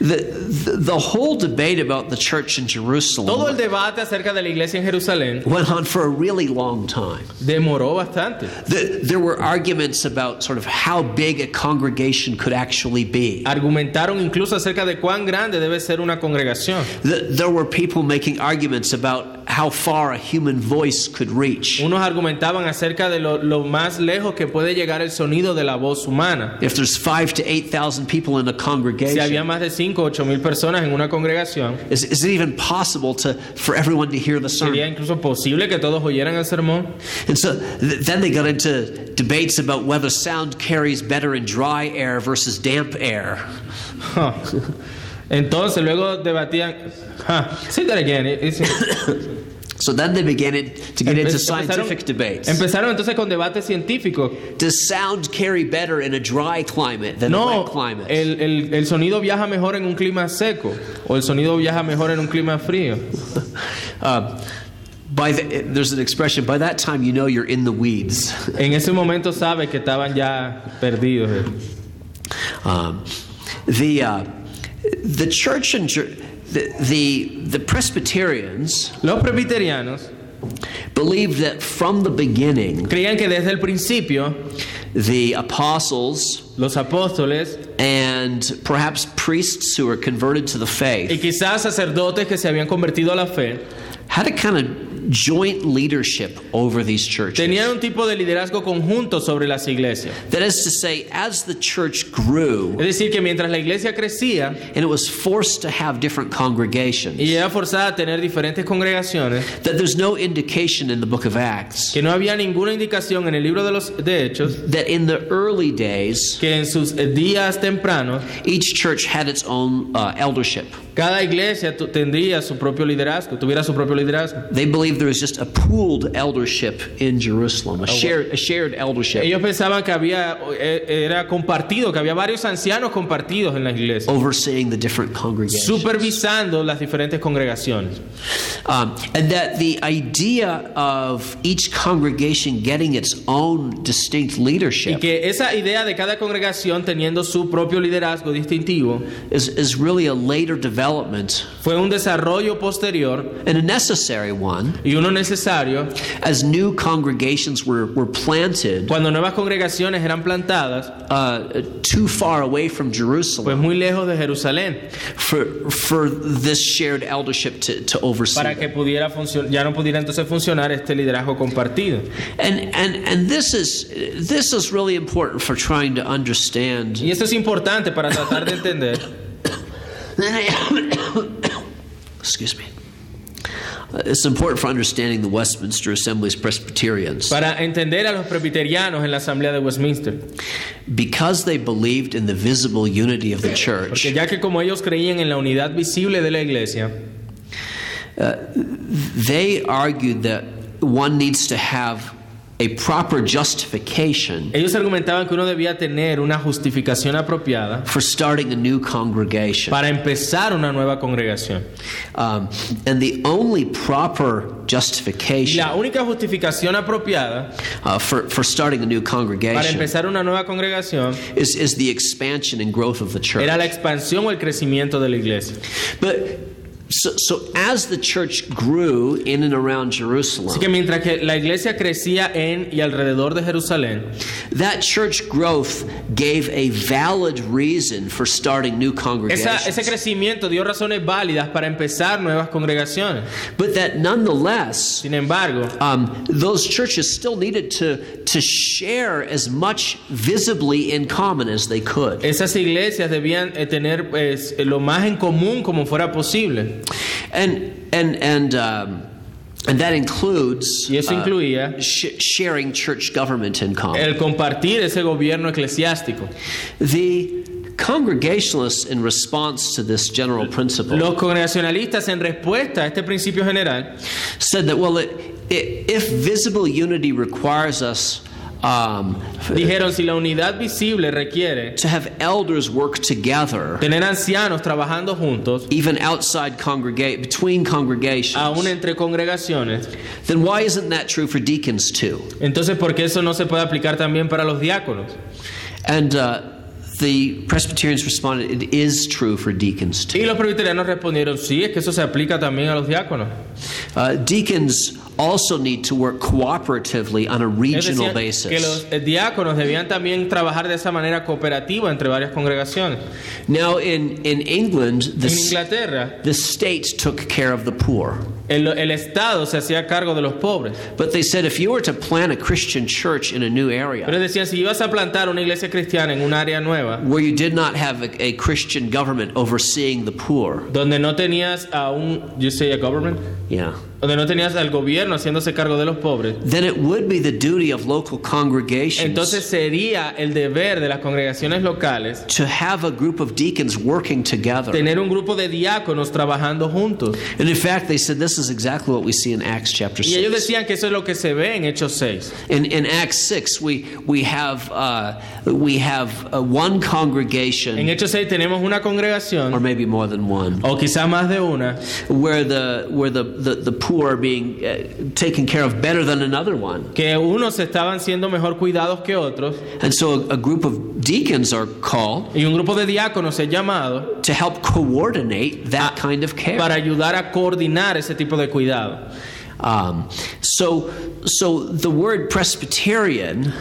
The, the, the whole debate about the church in Jerusalem. Todo el debate acerca de la iglesia en Jerusalén went on for a really long time. demoró bastante. The, there were arguments about sort of how big a congregation could actually be. Argumentaron incluso acerca de cuán grande debe ser una congregación. The, there were people making arguments about how far a human voice could reach. Unos argumentaban acerca de lo, lo más lejos que puede llegar el sonido de la voz humana. If there's five to 8,000 people in a Si había congregation, más de 5 o 8 mil personas en una congregación, is, is it even possible to, for everyone to hear the sería sermon? incluso posible que todos oyeran el sermón. And so th- then they got into debates about whether sound carries better in dry air versus damp air. Huh. Entonces luego debatían. Huh. Say that again. It- it's- So then they began it, to get into scientific debates. empezaron entonces con debates científicos. Does sound carry better in a dry climate than a wet climate? el, el- el sonido viaja mejor en un clima seco o el sonido viaja mejor en un clima frío. Uh, by the, there's an expression. By that time, you know you're in the weeds. En ese momento sabes que estaban ya perdidos. eh. Um, the uh, the church and the, the the Presbyterians Los presbiterianos believed that from the beginning, creían que desde el principio the apostles los apóstoles and perhaps priests who were converted to the faith y quizás sacerdotes que se habían convertido a la fe had a kind of joint leadership over these churches. tenían un tipo de liderazgo conjunto sobre las iglesias. That is to say, as the church grew Es decir, que mientras la iglesia crecía and it was forced to have different congregations, y era forzada a tener diferentes congregaciones, that there's no indication in the book of Acts que no había ninguna indicación en el libro de los de Hechos that in the early days que en sus días tempranos each church had its own uh, eldership. cada iglesia tendría su propio liderazgo, tuviera su propio liderazgo. They believed there was just a pooled eldership in Jerusalem, a shared, a shared eldership. Ellos pensaban que había eh, era compartido, que había varios ancianos compartidos en la iglesia, overseeing the different congregations. supervisando las diferentes congregaciones. Um, and that the idea of each congregation getting its own distinct Y leadership que esa idea de cada congregación teniendo su propio liderazgo distintivo is, is really a later development. fue un desarrollo posterior and a necessary one y uno necesario as new congregations were, were planted cuando nuevas congregaciones eran plantadas, uh, too far away from pues Jerusalem muy lejos de Jerusalén, for, for this shared eldership to, to oversee. para que pudiera ya no pudiera entonces funcionar este liderazgo compartido. And, and, and this, is, this is really important for trying to understand Y esto es importante para tratar de entender excuse me. Uh, It's important for understanding the Westminster Assembly's Presbyterians para entender a los presbiterianos en la asamblea de Westminster, because they believed in the visible unity of the church. porque ya que como ellos creían en la unidad visible de la iglesia, They argued that one needs to have a proper justification ellos argumentaban que uno debía tener una justificación apropiada for starting a new congregation. para empezar una nueva congregación. Um, and the only proper Y justification la única justificación apropiada uh, for, for starting a new para congregation empezar una nueva congregación is, is the expansion and growth of the church. era la expansión o el crecimiento de la iglesia. But so, so as the church grew in and around Jerusalem, Así que mientras que la iglesia crecía en y alrededor de Jerusalén, that church growth gave a valid reason for starting new congregations. esa- ese crecimiento dio razones válidas para empezar nuevas congregaciones. But that nonetheless, Sin embargo, um, those churches still needed to, to share as much visibly in common as they could. esas iglesias debían eh, tener pues, lo más en común como fuera posible. And, and, and, um, and that includes Y eso uh, sh- sharing church government in common. el compartir ese gobierno eclesiástico. The Congregationalists, in response to this general principle, Los congregacionalistas, en respuesta a este principio general, said that, well, it, it, if visible unity requires us um, dijeron si la unidad visible requiere to have elders work together, tener ancianos trabajando juntos, even outside congregate between congregations, aún entre congregaciones, then why isn't that true for deacons too? entonces ¿por qué eso no se puede aplicar también para los diáconos? And uh, the Presbyterians responded, it is true for deacons Y too. los presbiterianos respondieron, sí, es que eso se aplica también a los diáconos. Uh, deacons also need to work cooperatively on a regional basis. que los eh, diáconos debían también trabajar de esa manera cooperativa entre varias congregaciones. Now, in, in England, the, En Inglaterra, the states took care of the poor. el, el Estado se hacía cargo de los pobres. But they said if you were to plant a Christian church in a new Pero area decían, si ibas a plantar una iglesia cristiana en un área nueva, where you did not have a, a Christian government overseeing the poor, donde no tenías a un, you say a government, yeah, donde no tenías al gobierno haciéndose cargo de los pobres, then it would be the duty of local congregations entonces sería el deber de las congregaciones locales to have a group of deacons working together. tener un grupo de diáconos trabajando juntos. And in fact, they said this is exactly what we see in Acts chapter Y ellos 6. decían que eso es lo que se ve en Hechos 6. In, in Acts 6, we, we have, uh, we have uh, one En Hechos 6 tenemos una or congregación, maybe more than one, o quizá más de una, where the, where the, the, the poor are being uh, taken care of better than another one. que unos estaban siendo mejor cuidados que otros, And so a, a group of deacons are called y un grupo de diáconos es llamado to help coordinate that kind of care. para ayudar a coordinar ese tipo de cuidado. Um, so, so the word Presbyterian,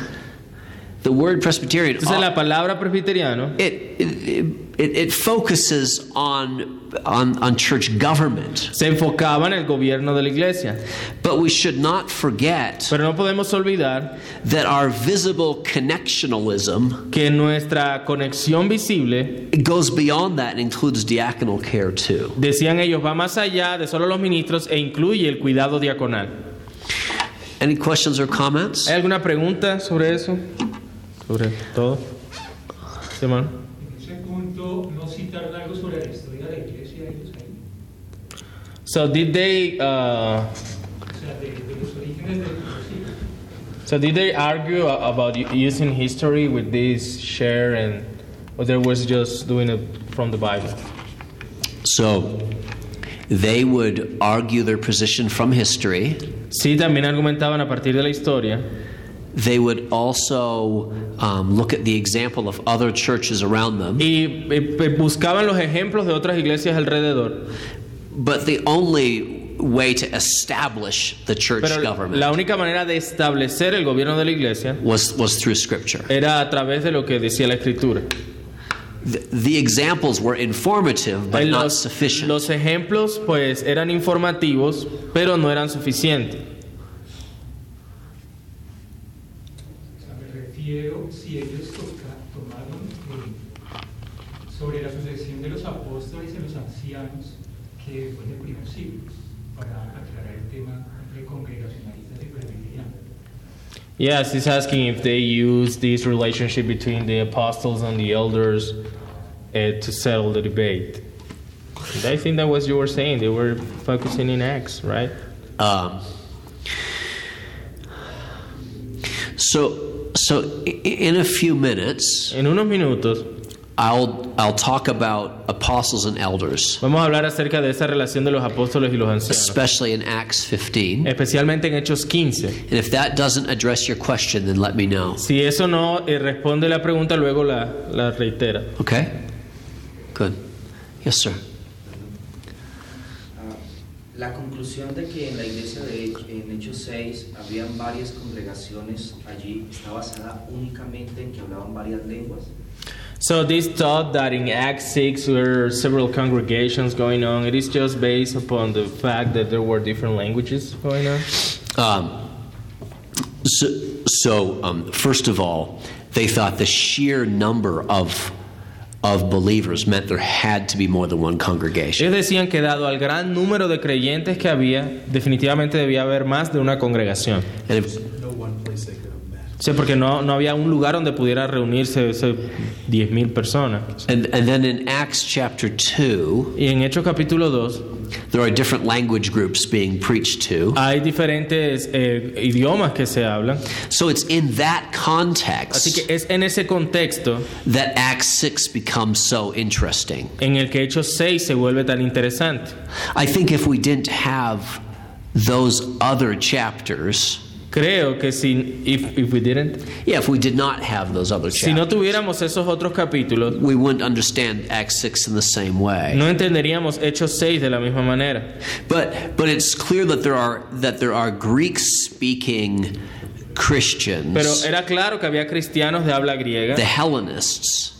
the word Presbyterian, Entonces la palabra presbiteriano it, it, it, it focuses on, on, on church government. se enfocaba en el gobierno de la iglesia. But we should not forget Pero no podemos olvidar that our visible connectionalism que nuestra conexión visible, it goes beyond that and includes diaconal care too. decían ellos, va más allá de solo los ministros e incluye el cuidado diaconal. Any questions or comments? ¿Hay alguna pregunta sobre eso? ¿Sobre todo? Sí, hermano. Punto, no citaron algo sobre la historia de la iglesia ellos ahí. So did they uh, O sea, de, de los orígenes del concilio. so did they argue about using history with this share and or they was just doing it from the Bible? So they would argue their position from history. Sí, también argumentaban a partir de la historia. They would also um, look at the example of other churches around them. Y buscaban los ejemplos de otras iglesias alrededor. But the only way to establish the church Pero government la única manera de establecer el gobierno de la iglesia was, was through Scripture. era a través de lo que decía la escritura. The, the examples were informative, but Eh, not sufficient. los ejemplos pues eran informativos, pero no eran suficientes. O sea, me refiero si ellos toca- tomaron eh, sobre la sucesión de los apóstoles y los ancianos que fue en el primer siglo, para aclarar el tema entre congregacionalistas y presbiterianos. Yes, he's asking if they use this relationship between the apostles and the elders uh, to settle the debate. And I think that was you were saying. They were focusing in Acts, right? Um, so, so in a few minutes, En unos minutos I'll I'll talk about apostles and elders, vamos a hablar acerca de esa relación de los apóstoles y los ancianos, especially in Acts 15. especialmente en Hechos 15. And if that doesn't address your question, then let me know. Si eso no eh, responde la pregunta, luego la, la reitera. Okay? Good. Yes, sir. La conclusión de que en la iglesia de Hech- en Hechos 6 habían varias congregaciones allí está basada únicamente en que hablaban varias lenguas. So this thought that in Acts 6 there were several congregations going on, it is just based upon the fact that there were different languages going on? Um, so, so um, first of all, they thought the sheer number of of believers meant there had to be more than one congregation. Ellos decían que dado al gran número de creyentes que había, definitivamente debía haber más de una congregación. And if, Sí, porque no, no había un lugar donde pudiera reunirse ese 10.000 personas. and, and then in Acts chapter 2, Y en Hechos capítulo 2 there are different language groups being preached to. hay diferentes eh, idiomas que se hablan. So it's in that Así context que es en ese contexto that Acts 6 becomes so interesting. en el que Hechos 6 se vuelve tan interesante. I think if we didn't have those other chapters, Creo que si if, if we didn't, Yeah, if we did not have those other si no chapters, tuviéramos esos otros capítulos, we wouldn't understand Acts 6 in the same way. no entenderíamos Hechos 6 de la misma manera. But but it's clear that there are that there are Greek speaking Christians, Pero era claro que había cristianos de habla griega, the Hellenists,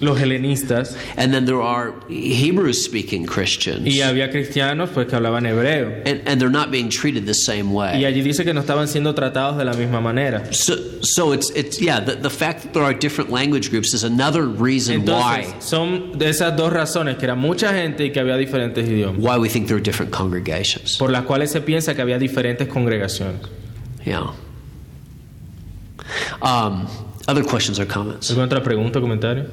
los helenistas, and then there are Hebrew speaking Christians. y había cristianos pues que hablaban hebreo. And, and they're not being treated the same Y way. allí dice que no estaban siendo tratados de la misma manera. So, so it's it's yeah the, the fact that there are different language groups is another reason Entonces, why son de esas dos razones, que era mucha gente y que había diferentes idiomas, why we think there are different congregations. por las cuales se piensa que había diferentes congregaciones. Yeah. Um, other questions or comments? ¿Alguna otra pregunta o comentario?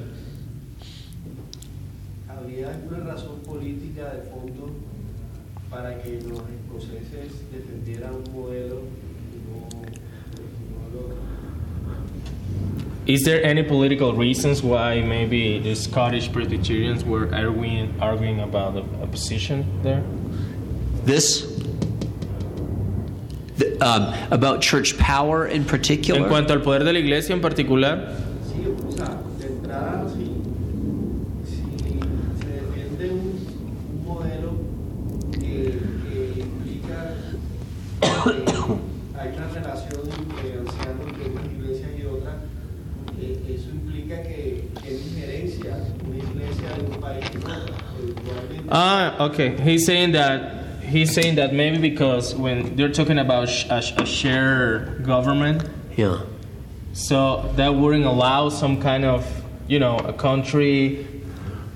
Is there any political reasons why maybe the Scottish Presbyterians were arguing, arguing about a, a position there? This the, um, about church power in En particular. cuanto al poder de la iglesia en particular, Sí, o sea, de entrada, si, si se defiende un, un modelo que, que implica que hay una relación entre ancianos de unas iglesias y otras, eh, eso implica que, que hay injerencia una iglesia de un país en otra. eventualmente. Ah, okay. He's saying that he's saying that maybe because when they're talking about sh- a, sh- a shared government, yeah. so that wouldn't allow some kind of you know a country,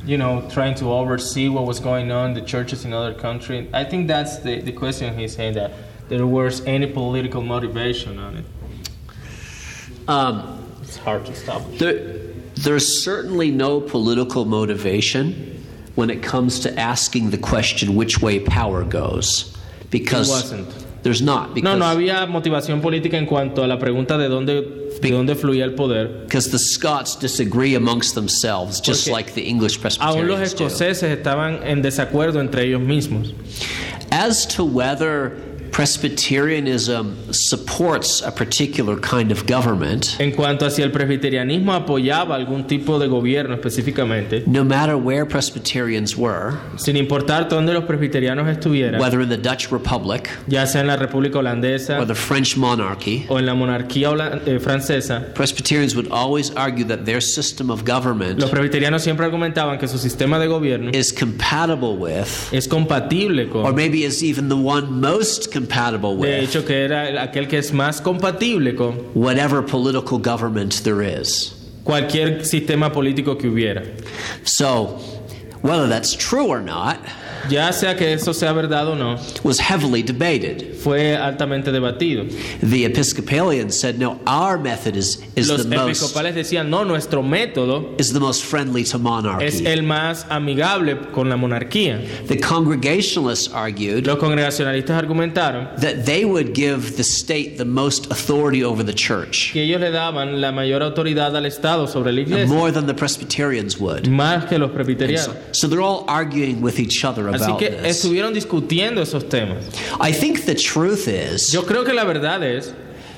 you know, trying to oversee what was going on the churches in other country. I think that's the the question he's saying that there was any political motivation on it. Um, It's hard to establish. There, there's certainly no political motivation when it comes to asking the question which way power goes. Because wasn't. there's not. No, Because, no había motivación política en cuanto a la pregunta de dónde, de dónde fluía el poder. because the Scots disagree amongst themselves, just Porque like the English Aún los Presbyterians do. escoceses estaban en desacuerdo entre ellos mismos. As to whether Presbyterianism supports a particular kind of government, En cuanto a si el presbiterianismo apoyaba algún tipo de gobierno específicamente, no matter where Presbyterians were, sin importar dónde los presbiterianos estuvieran, whether in the Dutch Republic ya sea en la República Holandesa or the French monarchy, o en la monarquía eh, francesa, Presbyterians would always argue that their system of government los presbiterianos siempre argumentaban que su sistema de gobierno is compatible with, es compatible con. or maybe is even the one most compatible de with, hecho que era aquel que es más compatible con whatever political government there is. cualquier sistema político que hubiera. So, whether that's true or not Ya sea que eso sea verdad o no, was heavily debated. fue altamente debatido. The Episcopalians said, no, our method is, is, Los the, most, episcopales decían, no, nuestro método is the most friendly to es monarchy. el más amigable con la monarquía. The Congregationalists argued Los congregacionalistas argumentaron that they would give the state the most authority over the church, que ellos le daban la mayor autoridad al Estado sobre la iglesia, more than the Presbyterians would. más que los So, presbiterianos. so they're all arguing with each other Así que this. estuvieron discutiendo esos temas. I think the truth is Yo creo que la verdad es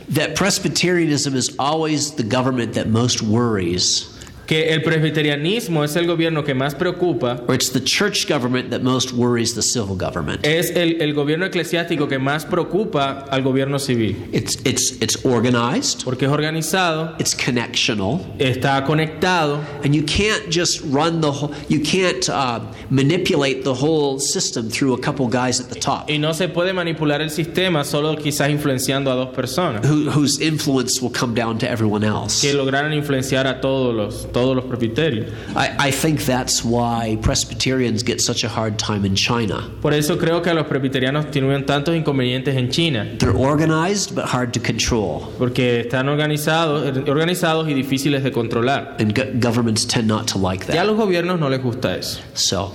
that Presbyterianism is always the government that most worries, que el presbiterianismo es el gobierno que más preocupa, or it's the church government that most worries the civil government. es el, el gobierno eclesiástico que más preocupa al gobierno civil, It's, it's, it's organized, porque es organizado, it's connectional, está conectado and you can't just run the whole, you can't uh, manipulate the whole system through a couple guys at the top y no se puede manipular el sistema solo quizás influenciando a dos personas who, whose influence will come down to everyone else. que lograran influenciar a todos los, todos los presbiterios. I, I think that's why Presbyterians get such a hard time in China. Por eso creo que los presbiterianos tienen tantos inconvenientes en China, They're organized but hard to control, porque están organizados, organizados y difíciles de controlar. and go- governments tend not to like Ya a that. los gobiernos no les gusta eso. So,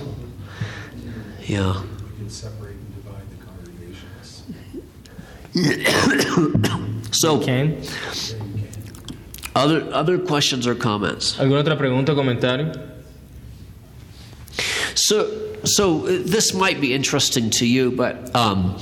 yeah. You can separate and divide the congregations. So. Other other questions or comments? ¿Alguna otra pregunta o comentario? So, so uh, this might be interesting to you, but um,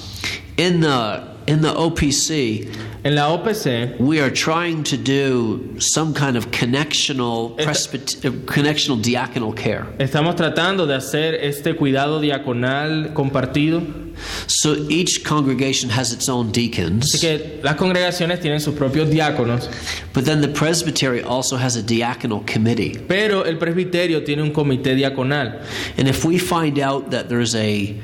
in the in the OPC, En la OPC we are trying to do some kind of connectional, Esta- uh, connectional diaconal care. estamos tratando de hacer este cuidado diaconal compartido. So each congregation has its own deacons. Así que las congregaciones tienen sus propios diáconos, but then the presbytery also has a diaconal committee. pero el presbiterio tiene un comité diaconal. And if we find out that there's a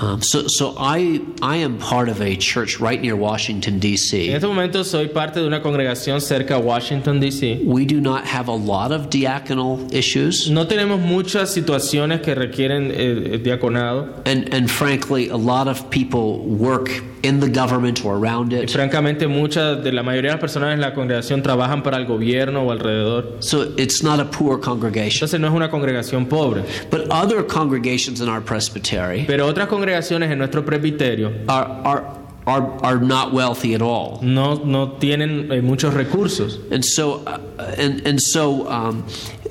um, so, so I I am part of a church right near Washington En D.C. este momento soy parte de una congregación cerca a Washington, D.C. We do not have a lot of diaconal issues, No tenemos muchas situaciones que requieren eh, diaconado. and and frankly, a lot of people work in the government or around Y it. francamente, muchas de la mayoría de las personas en la congregación trabajan para el gobierno o alrededor. So it's not a poor congregation. Entonces no es una congregación pobre. But other congregations in our presbytery Pero otras congregaciones en nuestro presbiterio are are are, are not wealthy at all. no, no tienen eh, muchos recursos. And so, uh, and and so, um,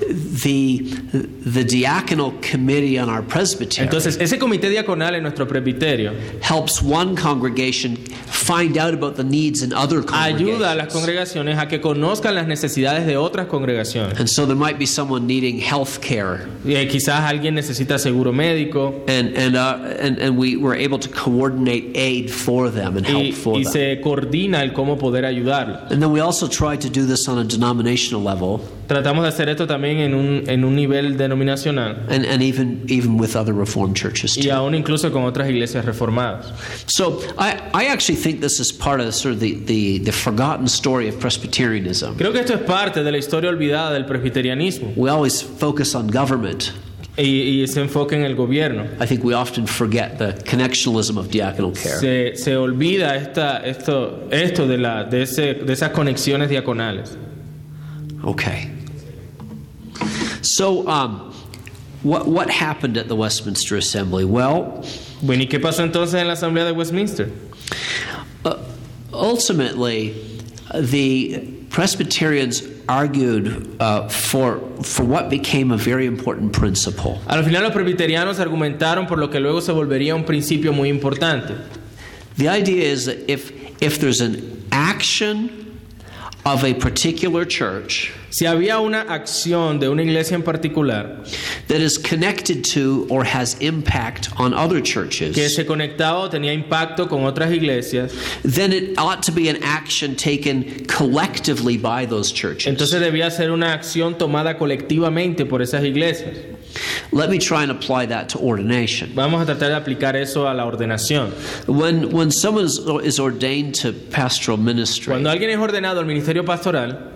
the the diaconal committee on our presbytery Entonces, ese comité diaconal en nuestro presbiterio helps one congregation find out about the needs in other congregations. ayuda a las congregaciones a que conozcan las necesidades de otras congregaciones. And so, there might be someone needing health care, Eh, quizás alguien necesita seguro médico and and uh, and and we were able to coordinate aid for them and help y, for y them. se coordina el cómo poder ayudarlos. And then we also try to do this on a denominational level, Tratamos de hacer esto también en un, en un nivel denominacional and, and even even with other Reformed churches y too. aún incluso con otras iglesias reformadas. So I, I actually think this is part of sort of the, the, the forgotten story of Presbyterianism. Creo que esto es parte de la historia olvidada del presbiterianismo We always focus on government. y, y se enfoca en el gobierno. I think we often forget the connectionalism of diaconal care. Se, se olvida esta, esto, esto de, la, de, ese, de esas conexiones diaconales. Okay. So, um, what, what happened at the Westminster Assembly? Well, Bueno, ¿y qué pasó entonces en la Asamblea de Westminster? uh, ultimately, the Presbyterians argued uh, for, for what became a very important principle. Al final los presbiterianos argumentaron por lo que luego se volvería un principio muy importante. The idea is that if, if there's an action of a particular church Si había una acción de una iglesia en particular that is connected to or has impact on other churches que se conectaba o tenía impacto con otras iglesias, then it ought to be an action taken collectively by those churches. entonces debía ser una acción tomada colectivamente por esas iglesias. Let me try and apply that to ordination. Vamos a tratar de aplicar eso a la ordenación. When, when someone is, ordained to pastoral ministry, Cuando alguien es ordenado al ministerio pastoral,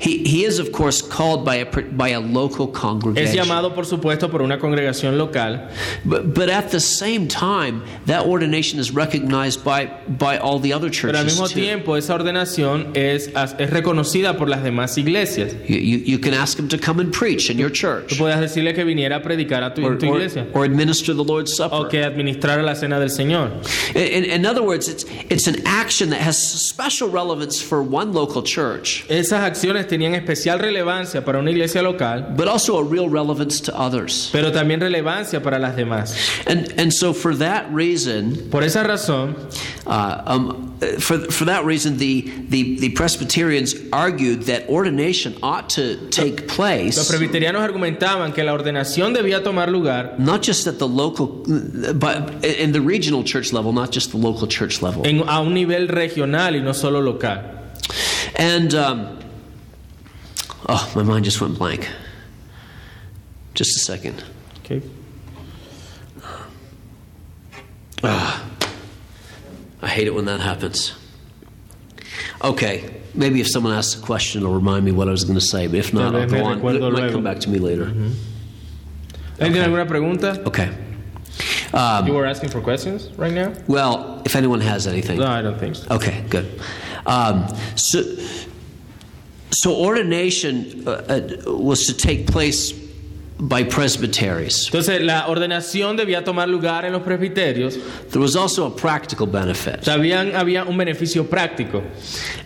he, he is, of course, called by a, by a local congregation. es llamado por supuesto por una congregación local, But, but at the same time, that ordination is recognized by, by all the other churches. pero al mismo too. tiempo esa ordenación es, es reconocida por las demás iglesias. You, you, you can ask him to come and preach in your Tú church puedes decirle que viniera a predicar a tu, or, tu iglesia or administer the Lord's Supper. o que administrara la cena del Señor. In, in, in other words, it's, it's an action that has special relevance for one local church, Esas acciones tenían especial relevancia para una iglesia local, but also a real relevance to others. pero también relevancia para las demás. And, and so, for that reason, Por esa razón, uh, um, for, for that reason, the, the, the Presbyterians argued that ordination ought to take los place presbiterianos argumentaban que la ordenación debía tomar lugar not just at the local, but in the regional church level, not just the local church level. en- a un nivel regional y no solo local. And, um, oh, my mind just went blank. Just a second. Okay. I hate it when that happens. Okay, maybe if someone asks a question, it'll remind me what I was going to say, but if not, I'll go on. It might come back to me later. ¿Alguien tiene alguna pregunta? Okay. Um, You were asking for questions right now? well, if anyone has anything. No, I don't think so. Okay, good. Um, so, so ordination uh, uh, was to take place by presbyteries. Entonces, la ordenación debía tomar lugar en los presbiterios. There was also a practical benefit. Sabían, había un beneficio práctico.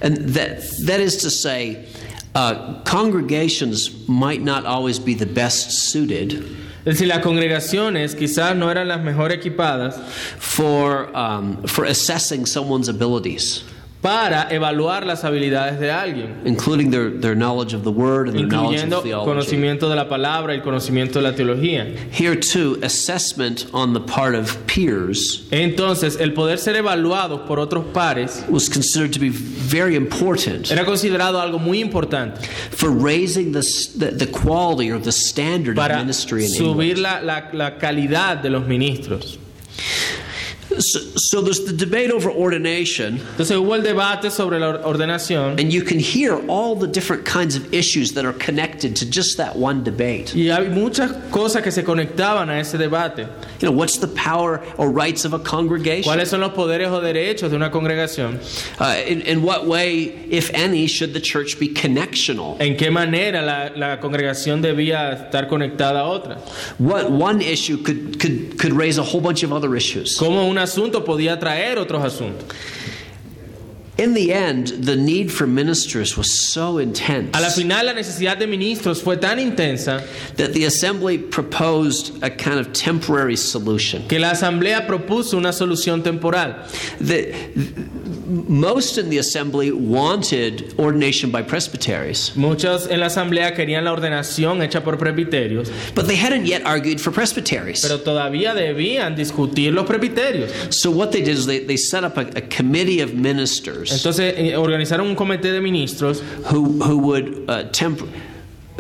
And that, that is to say, uh, congregations might not always be the best suited Es decir, las congregaciones quizás no eran las mejor equipadas for, um, for assessing someone's abilities, para evaluar las habilidades de alguien, including their, their knowledge of the word and their knowledge of theology. conocimiento de la palabra y el conocimiento de la teología. Here, too, assessment on the part of peers Entonces, el poder ser evaluado por otros pares was considered to be very important era considerado algo muy importante for raising the, the, the quality or the standard of ministry in subir la, la- la calidad de los ministros. So, so there's the debate over ordination, Entonces hubo el debate sobre la ordenación and you can hear all the different kinds of issues that are connected to just that one debate. y hay muchas cosas que se conectaban a ese debate. You know, what's the power or rights of a congregation? ¿Cuáles son los poderes o derechos de una congregación? Uh, in, in what way, if any, should the church be connectional? ¿En qué manera la, la congregación debía estar conectada a otra? What one issue could, could, could raise a whole bunch of other issues? ¿Cómo un asunto podía traer otros asuntos? In the end, the need for ministers was so intense A la final la necesidad de ministros fue tan intensa that the assembly proposed a kind of temporary solution. que la asamblea propuso una solución temporal. The, most in the assembly wanted ordination by presbyteries, Muchos en la asamblea querían la ordenación hecha por presbiterios, but they hadn't yet argued for presbyteries. pero todavía debían discutir los presbiterios. So what they did is they, they set up a, a committee of ministers Entonces eh, organizaron un comité de ministros who, who would uh, temp-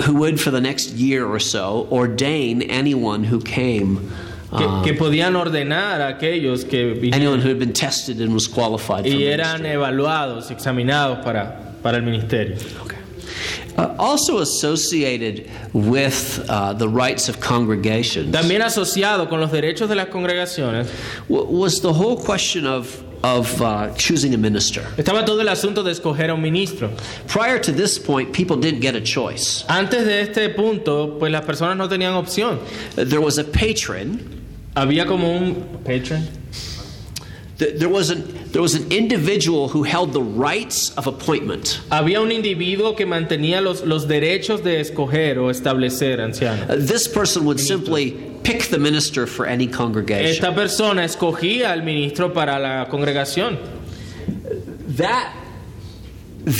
who would for the next year or so ordain anyone who came que, uh, que podían ordenar a aquellos que vinieron anyone who had been tested and was qualified for y eran evaluados, examinados para, para el ministerio. Uh, also associated with uh, the rights of congregations. También asociado con los derechos de las congregaciones. Was the whole question of of uh, choosing a minister. estaba todo el asunto de escoger a un ministro. Prior to this point, people didn't get a choice. Antes de este punto, pues las personas no tenían opción. There was a patron. Había como un patron. Th- There was an there was an individual who held the rights of appointment. Había un individuo que mantenía los, los derechos de escoger o establecer ancianos. Uh, this person would simply pick the minister for any congregation. Esta persona escogía al ministro para la congregación. That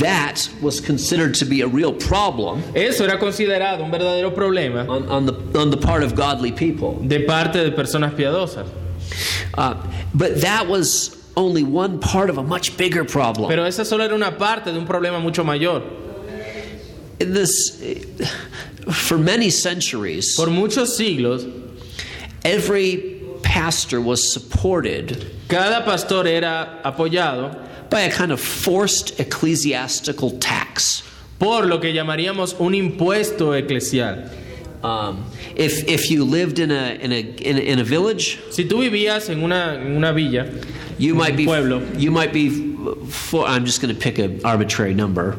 that was considered to be a real problem Eso era considerado un verdadero problema on, on the on the part of godly people. de parte de personas piadosas. Uh, but that was only one part of a much bigger problem. Pero esa solo era una parte de un problema mucho mayor. In this, for many centuries, Por muchos siglos, every pastor was supported cada pastor era apoyado by a kind of forced ecclesiastical tax. por lo que llamaríamos un impuesto eclesial. Um, if, if you lived in a, in, a, in, a, in a village, Si tú vivías en una, en una villa, you might be pueblo. you might be for, I'm just going to pick an arbitrary number.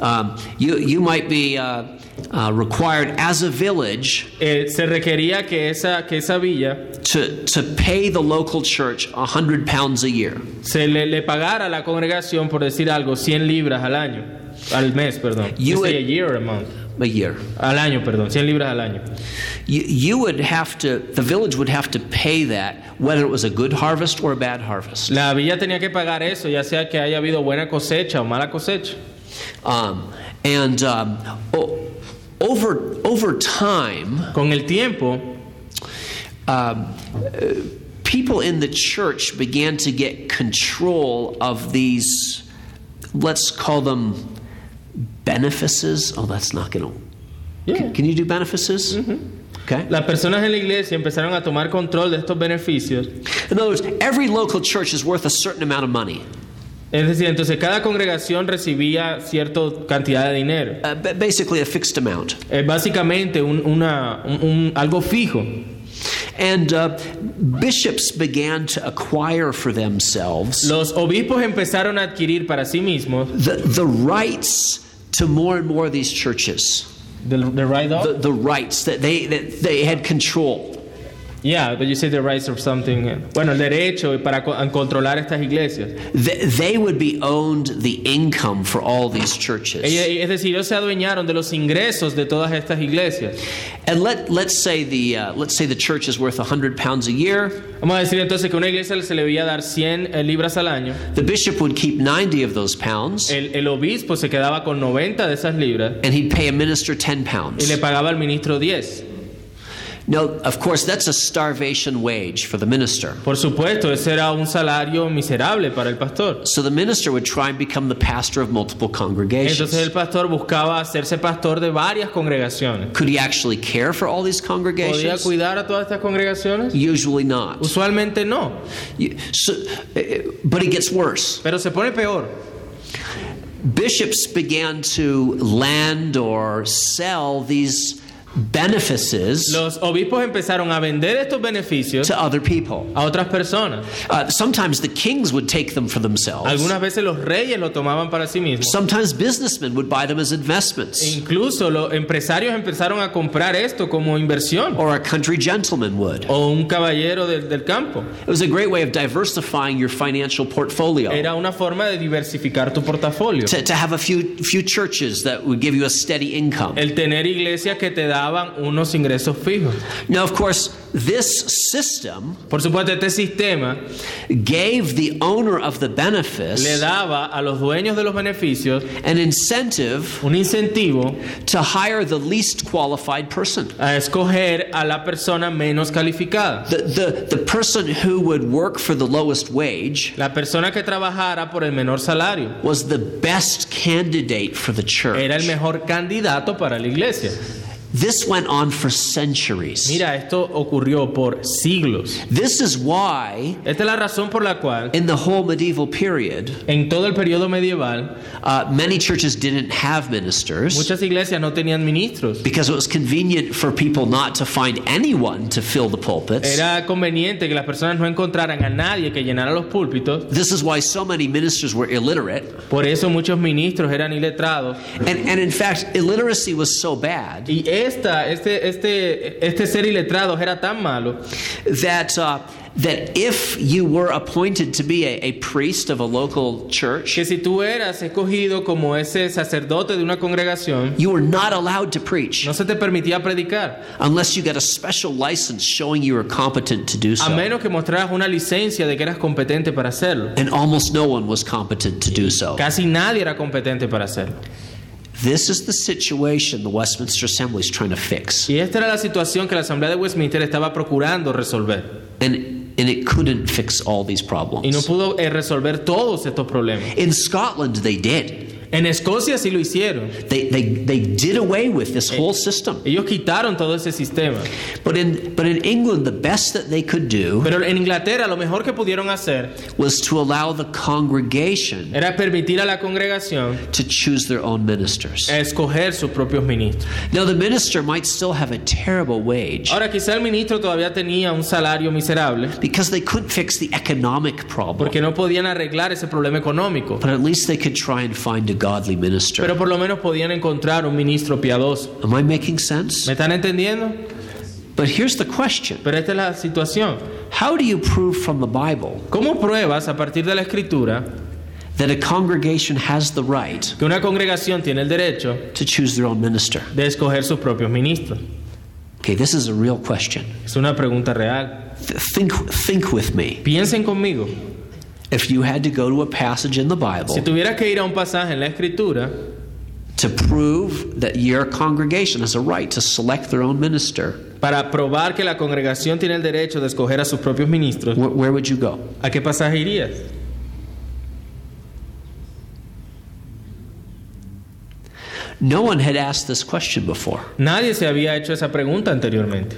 Um, you you might be uh, uh, required as a village eh, se requería que esa, que esa villa to to pay the local church a hundred pounds a year. se le, le pagara a la congregación, por decir algo, 100 libras al año, al mes, perdón. You would- a year or a month. A year. Al año, perdón, 100 libras al año. You, you would have to, the village would have to pay that whether it was a good harvest or a bad harvest. La villa tenía que pagar eso, ya sea que haya habido buena cosecha o mala cosecha. Um, and um, o- over, over time, Con el tiempo, um, people in the church began to get control of these, let's call them benefices. Oh, that's not going to. yeah, Can you do benefices? Okay. las personas en la iglesia empezaron a tomar control de estos beneficios. In other words, every local church is worth a certain amount of money. Es decir, entonces cada congregación recibía cierta cantidad de dinero. Uh, basically, a fixed amount. Es básicamente un, una, un- un- algo fijo. And uh, bishops began to acquire for themselves Los obispos empezaron a adquirir para sí mismos the, the rights to more and more of these churches. the, the right The, the rights that they, that they had control. Y Yeah, but you say the rights of something. Bueno, el derecho para controlar estas iglesias. They, they would be owned the income for all these churches. Es decir, ellos se adueñaron de los ingresos de todas estas iglesias. And let, let's say the uh, let's say the church is worth 100 pounds a year. Vamos a decir entonces que una iglesia se le debía dar 100 eh, libras al año. The bishop would keep 90 of those pounds, El, el obispo se quedaba con 90 de esas libras and he'd pay a minister 10 y pounds. le pagaba al ministro 10. No, of course, that's a starvation wage for the minister. Por supuesto, ese era un salario miserable para el pastor. So the minister would try and become the pastor of multiple congregations. Entonces el pastor buscaba hacerse pastor de varias congregaciones. Could he actually care for all these congregations? ¿Podía cuidar a todas estas congregaciones? Usually not. Usualmente no, You- So, uh, but it gets worse. pero se pone peor. Bishops began to land or sell these benefices Los obispos empezaron a vender estos beneficios to other people. a otras personas. Uh, sometimes the kings would take them for themselves. Algunas veces los reyes lo tomaban para sí mismos. Sometimes businessmen would buy them as E investments, incluso los empresarios empezaron a comprar esto como inversión. or a country gentleman would. O un caballero del, del campo. It was a great way of diversifying your financial portfolio. Era una forma de diversificar tu portafolio. To, to have a few few churches that would give you a steady income. El tener iglesias que te daban unos ingresos fijos. Now, of course, this system Por supuesto, este sistema gave the owner of the le benefice daba a los dueños de los beneficios an incentive un incentivo to hire the least qualified person. a escoger a la persona menos calificada. The, the, the person who would work for the lowest wage La persona que trabajara por el menor salario was the best candidate for the church. era el mejor candidato para la iglesia. This went on for centuries. Mira, esto ocurrió por siglos. This is why, Esta es la razón por la cual in the whole medieval period, en todo el periodo medieval uh, many churches didn't have ministers muchas iglesias no tenían ministros. because it was convenient for people not to find anyone to fill the pulpits. Era conveniente que las personas no encontraran a nadie que llenara los púlpitos. This is why so many ministers were illiterate. Por eso muchos ministros eran iletrados. And, and in fact, illiteracy was so bad Y esta, este, este, este ser iletrado era tan malo that, uh, that if you were appointed to be a, a priest of a local church, que si tú eras escogido como ese sacerdote de una congregación, you were not allowed to preach no se te permitía predicar, unless you got a special license showing you were competent to do a so. menos que mostraras una licencia de que eras competente para hacerlo. And almost no one was competent to do so. Casi nadie era competente para hacerlo. This is the situation the Westminster Assembly is trying to fix. Y esta era la situación que la Asamblea de Westminster estaba procurando resolver. And, and it couldn't fix all these problems. Y no pudo eh, resolver todos estos problemas. In Scotland, they did. En Escocia sí lo hicieron. They, they, they did away with this whole eh, system. Ellos quitaron todo ese sistema. But in, but in England, the best that they could do Pero en Inglaterra lo mejor que pudieron hacer was to allow the congregation era permitir a la congregación to choose their own ministers. escoger sus propios ministros. Now, the minister might still have a terrible wage Ahora quizá el ministro todavía tenía un salario miserable because they couldn't fix the economic problem. porque no podían arreglar ese problema económico. But at least they could try and find a godly minister. Pero por lo menos podían encontrar un ministro piadoso. Am I making sense? ¿Me están entendiendo? But here's the question Pero esta es la situación. How do you prove from the Bible ¿Cómo pruebas a partir de la escritura that a congregation has the right que una congregación tiene el derecho to choose their own minister? de escoger sus propios ministros? Okay, this is a real question. Es una pregunta real. Th- Think, think with me. Piensen conmigo. If you had to go to a passage in the Bible Si tuvieras que ir a un pasaje en la escritura to prove that your congregation has a right to select their own minister, para probar que la congregación tiene el derecho de escoger a sus propios ministros, wh- where would you go? ¿a qué pasaje irías? No one had asked this question before. Nadie se había hecho esa pregunta anteriormente.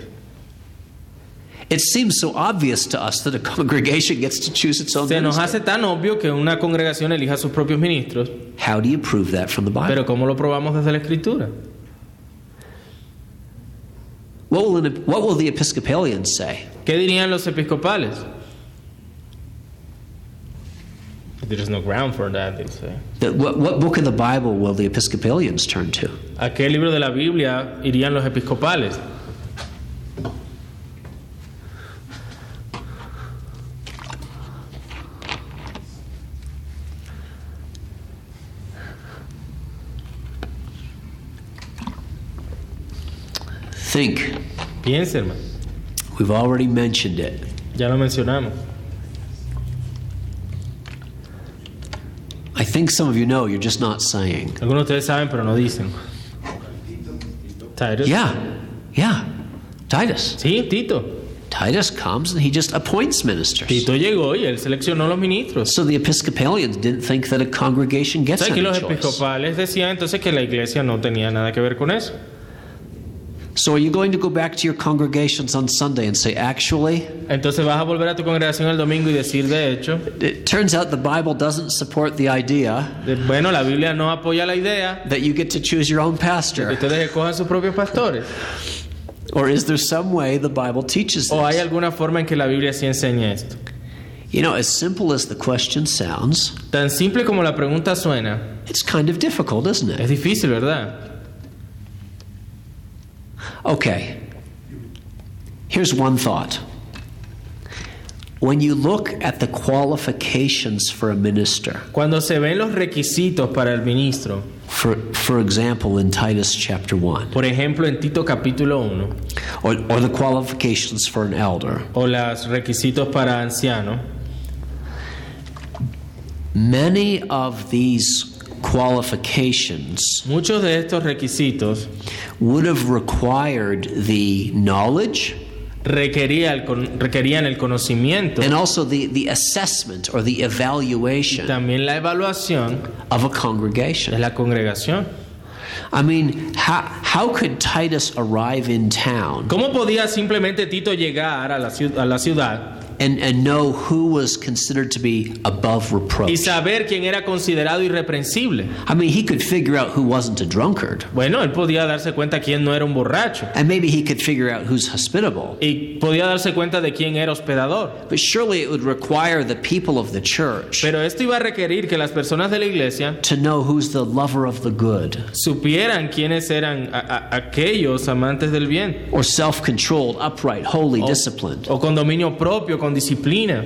It seems so obvious to us that a congregation gets to choose its own Se nos hace tan obvio que una congregación elija sus propios ministros, How do you prove that from the Bible? pero ¿cómo lo probamos desde la escritura? What will, an, what will the Episcopalians say? ¿Qué dirían los episcopales? There's no ground for that, they say. That what, what book of the Bible will the Episcopalians turn to? ¿A qué libro de la Biblia irían los episcopales? Think. Piense, hermano. We've already mentioned it. Ya lo mencionamos. I think some of you know, you're just not saying. Algunos de ustedes saben, pero no dicen. Titus. Yeah, yeah. Titus. Sí, Tito. Titus comes and he just appoints ministers. Tito llegó y él seleccionó los ministros. So the Episcopalians didn't think that a congregation O gets sea, que los choice. episcopales decían entonces que la iglesia no tenía nada que ver con eso. So are you going to go back to your congregations on Sunday and say, actually, Entonces vas a volver a tu congregación el domingo y decir, de hecho, it turns out the Bible doesn't support the idea de- bueno, la Biblia no apoya la idea that you get to choose your own que pastor? ustedes escojan sus propios pastores. Or is there some way the Bible teaches ¿O hay alguna forma en que la Biblia sí enseña esto? You know, as simple as the question sounds, Tan simple como la pregunta suena, it's kind of difficult, isn't it? es difícil, ¿verdad? Okay. Here's one thought. When you look at the qualifications for a minister, Cuando se ven los requisitos para el ministro, for, for example, in Titus chapter 1, por ejemplo en Tito capítulo 1, or, or the qualifications for an elder, o los requisitos para anciano, many of these qualifications muchos de estos requisitos would have required the knowledge requería el requerían el conocimiento and also the, the assessment or the y evaluation también la evaluación of a de congregation. la congregación. I mean, how, how could Titus arrive in town ¿Cómo podía simplemente Tito llegar a la, a la ciudad and, and know who was considered to be above y reproach? saber quién era considerado irreprensible? I mean, he could figure out who wasn't a drunkard, Bueno, él podía darse cuenta quién no era un borracho and maybe he could figure out who's hospitable. y podía darse cuenta de quién era hospedador. But surely it would require the people of the church Pero esto iba a requerir que las personas de la iglesia to know who's the lover of the good supieran quiénes eran a- a- aquellos amantes del bien or self controlled, upright, holy, disciplined. o con dominio propio, con disciplina.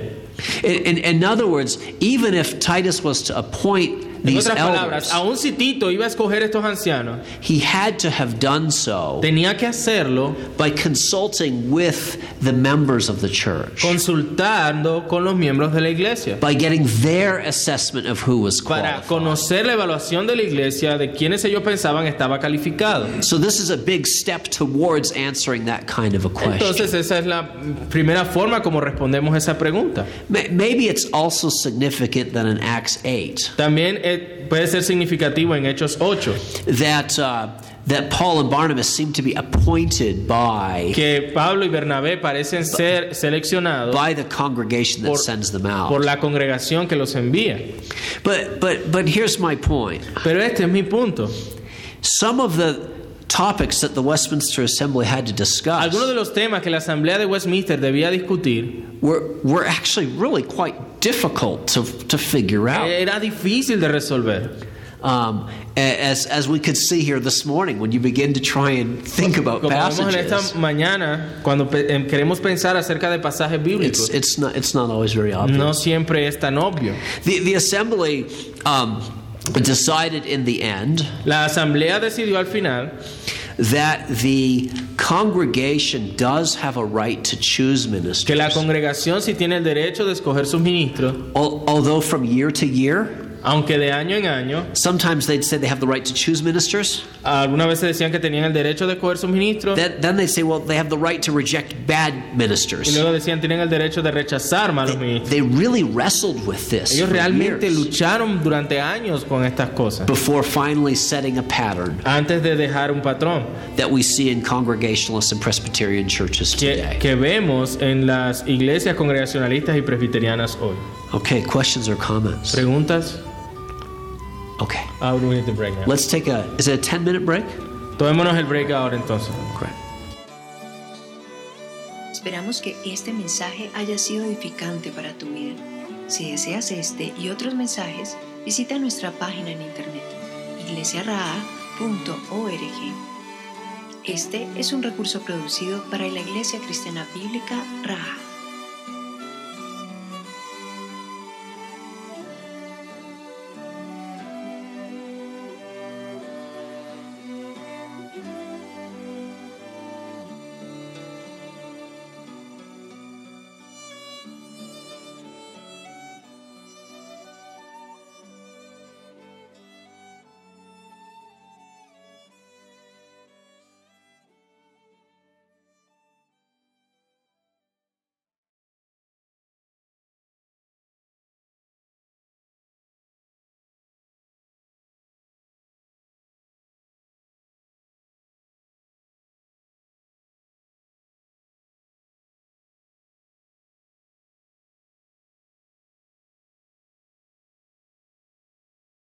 In, in, in other words, even if Titus was to appoint En otras palabras, aun si Tito iba a escoger estos ancianos, he had to have done so tenía que hacerlo by consulting with the members of the church, consultando con los miembros de la iglesia by getting their assessment of who was para qualified. conocer la evaluación de la iglesia de quienes ellos pensaban estaba calificado. So this is a big step towards answering that kind of a question. Entonces esa es la primera forma como respondemos esa pregunta. Ma- Maybe it's also significant that in Acts 8 También puede ser significativo en Hechos 8 that uh, that Paul and Barnabas seem to be appointed by que Pablo y Bernabé parecen ser seleccionados by the congregation that por, sends them out. por la congregación que los envía. But but but here's my point. Pero este es mi punto. Some of the topics that the Westminster Assembly had to discuss Algunos de los temas que la Asamblea de Westminster debía discutir were were actually really quite difficult to to figure out. era difícil de resolver. Um, as as we could see here this morning, when you begin to try and think about Como vemos en esta passages, mañana, cuando queremos pensar acerca de pasajes it's bíblicos, it's not it's not always very obvious. no siempre es tan obvio. The the assembly um, decided in the end La Asamblea decidió al final that the congregation does have a right to choose ministers. que la congregación sí tiene el derecho de escoger sus ministros, Although from year to year, aunque de año en año, sometimes they'd say they have the right to choose ministers. algunas veces decían que tenían el derecho de escoger sus ministros, Then, then they'd say, well, they have the right to reject bad ministers. y luego decían tienen el derecho de rechazar malos ministros. They really wrestled with this Ellos realmente years lucharon durante años con estas cosas, before finally setting a pattern antes de dejar un patrón that we see in Congregationalist and Presbyterian churches que, today. que vemos en las iglesias congregacionalistas y presbiterianas hoy. Okay, questions or comments? ¿Preguntas? Okay, Ah, we need to break now. let's take a. Is it a 10 minute break? Tomémonos el break ahora entonces. Correct. Esperamos que este mensaje haya sido edificante para tu vida. Si deseas este y otros mensajes, visita nuestra página en internet iglesiaraa.org. Este es un recurso producido para la Iglesia Cristiana Bíblica Raha.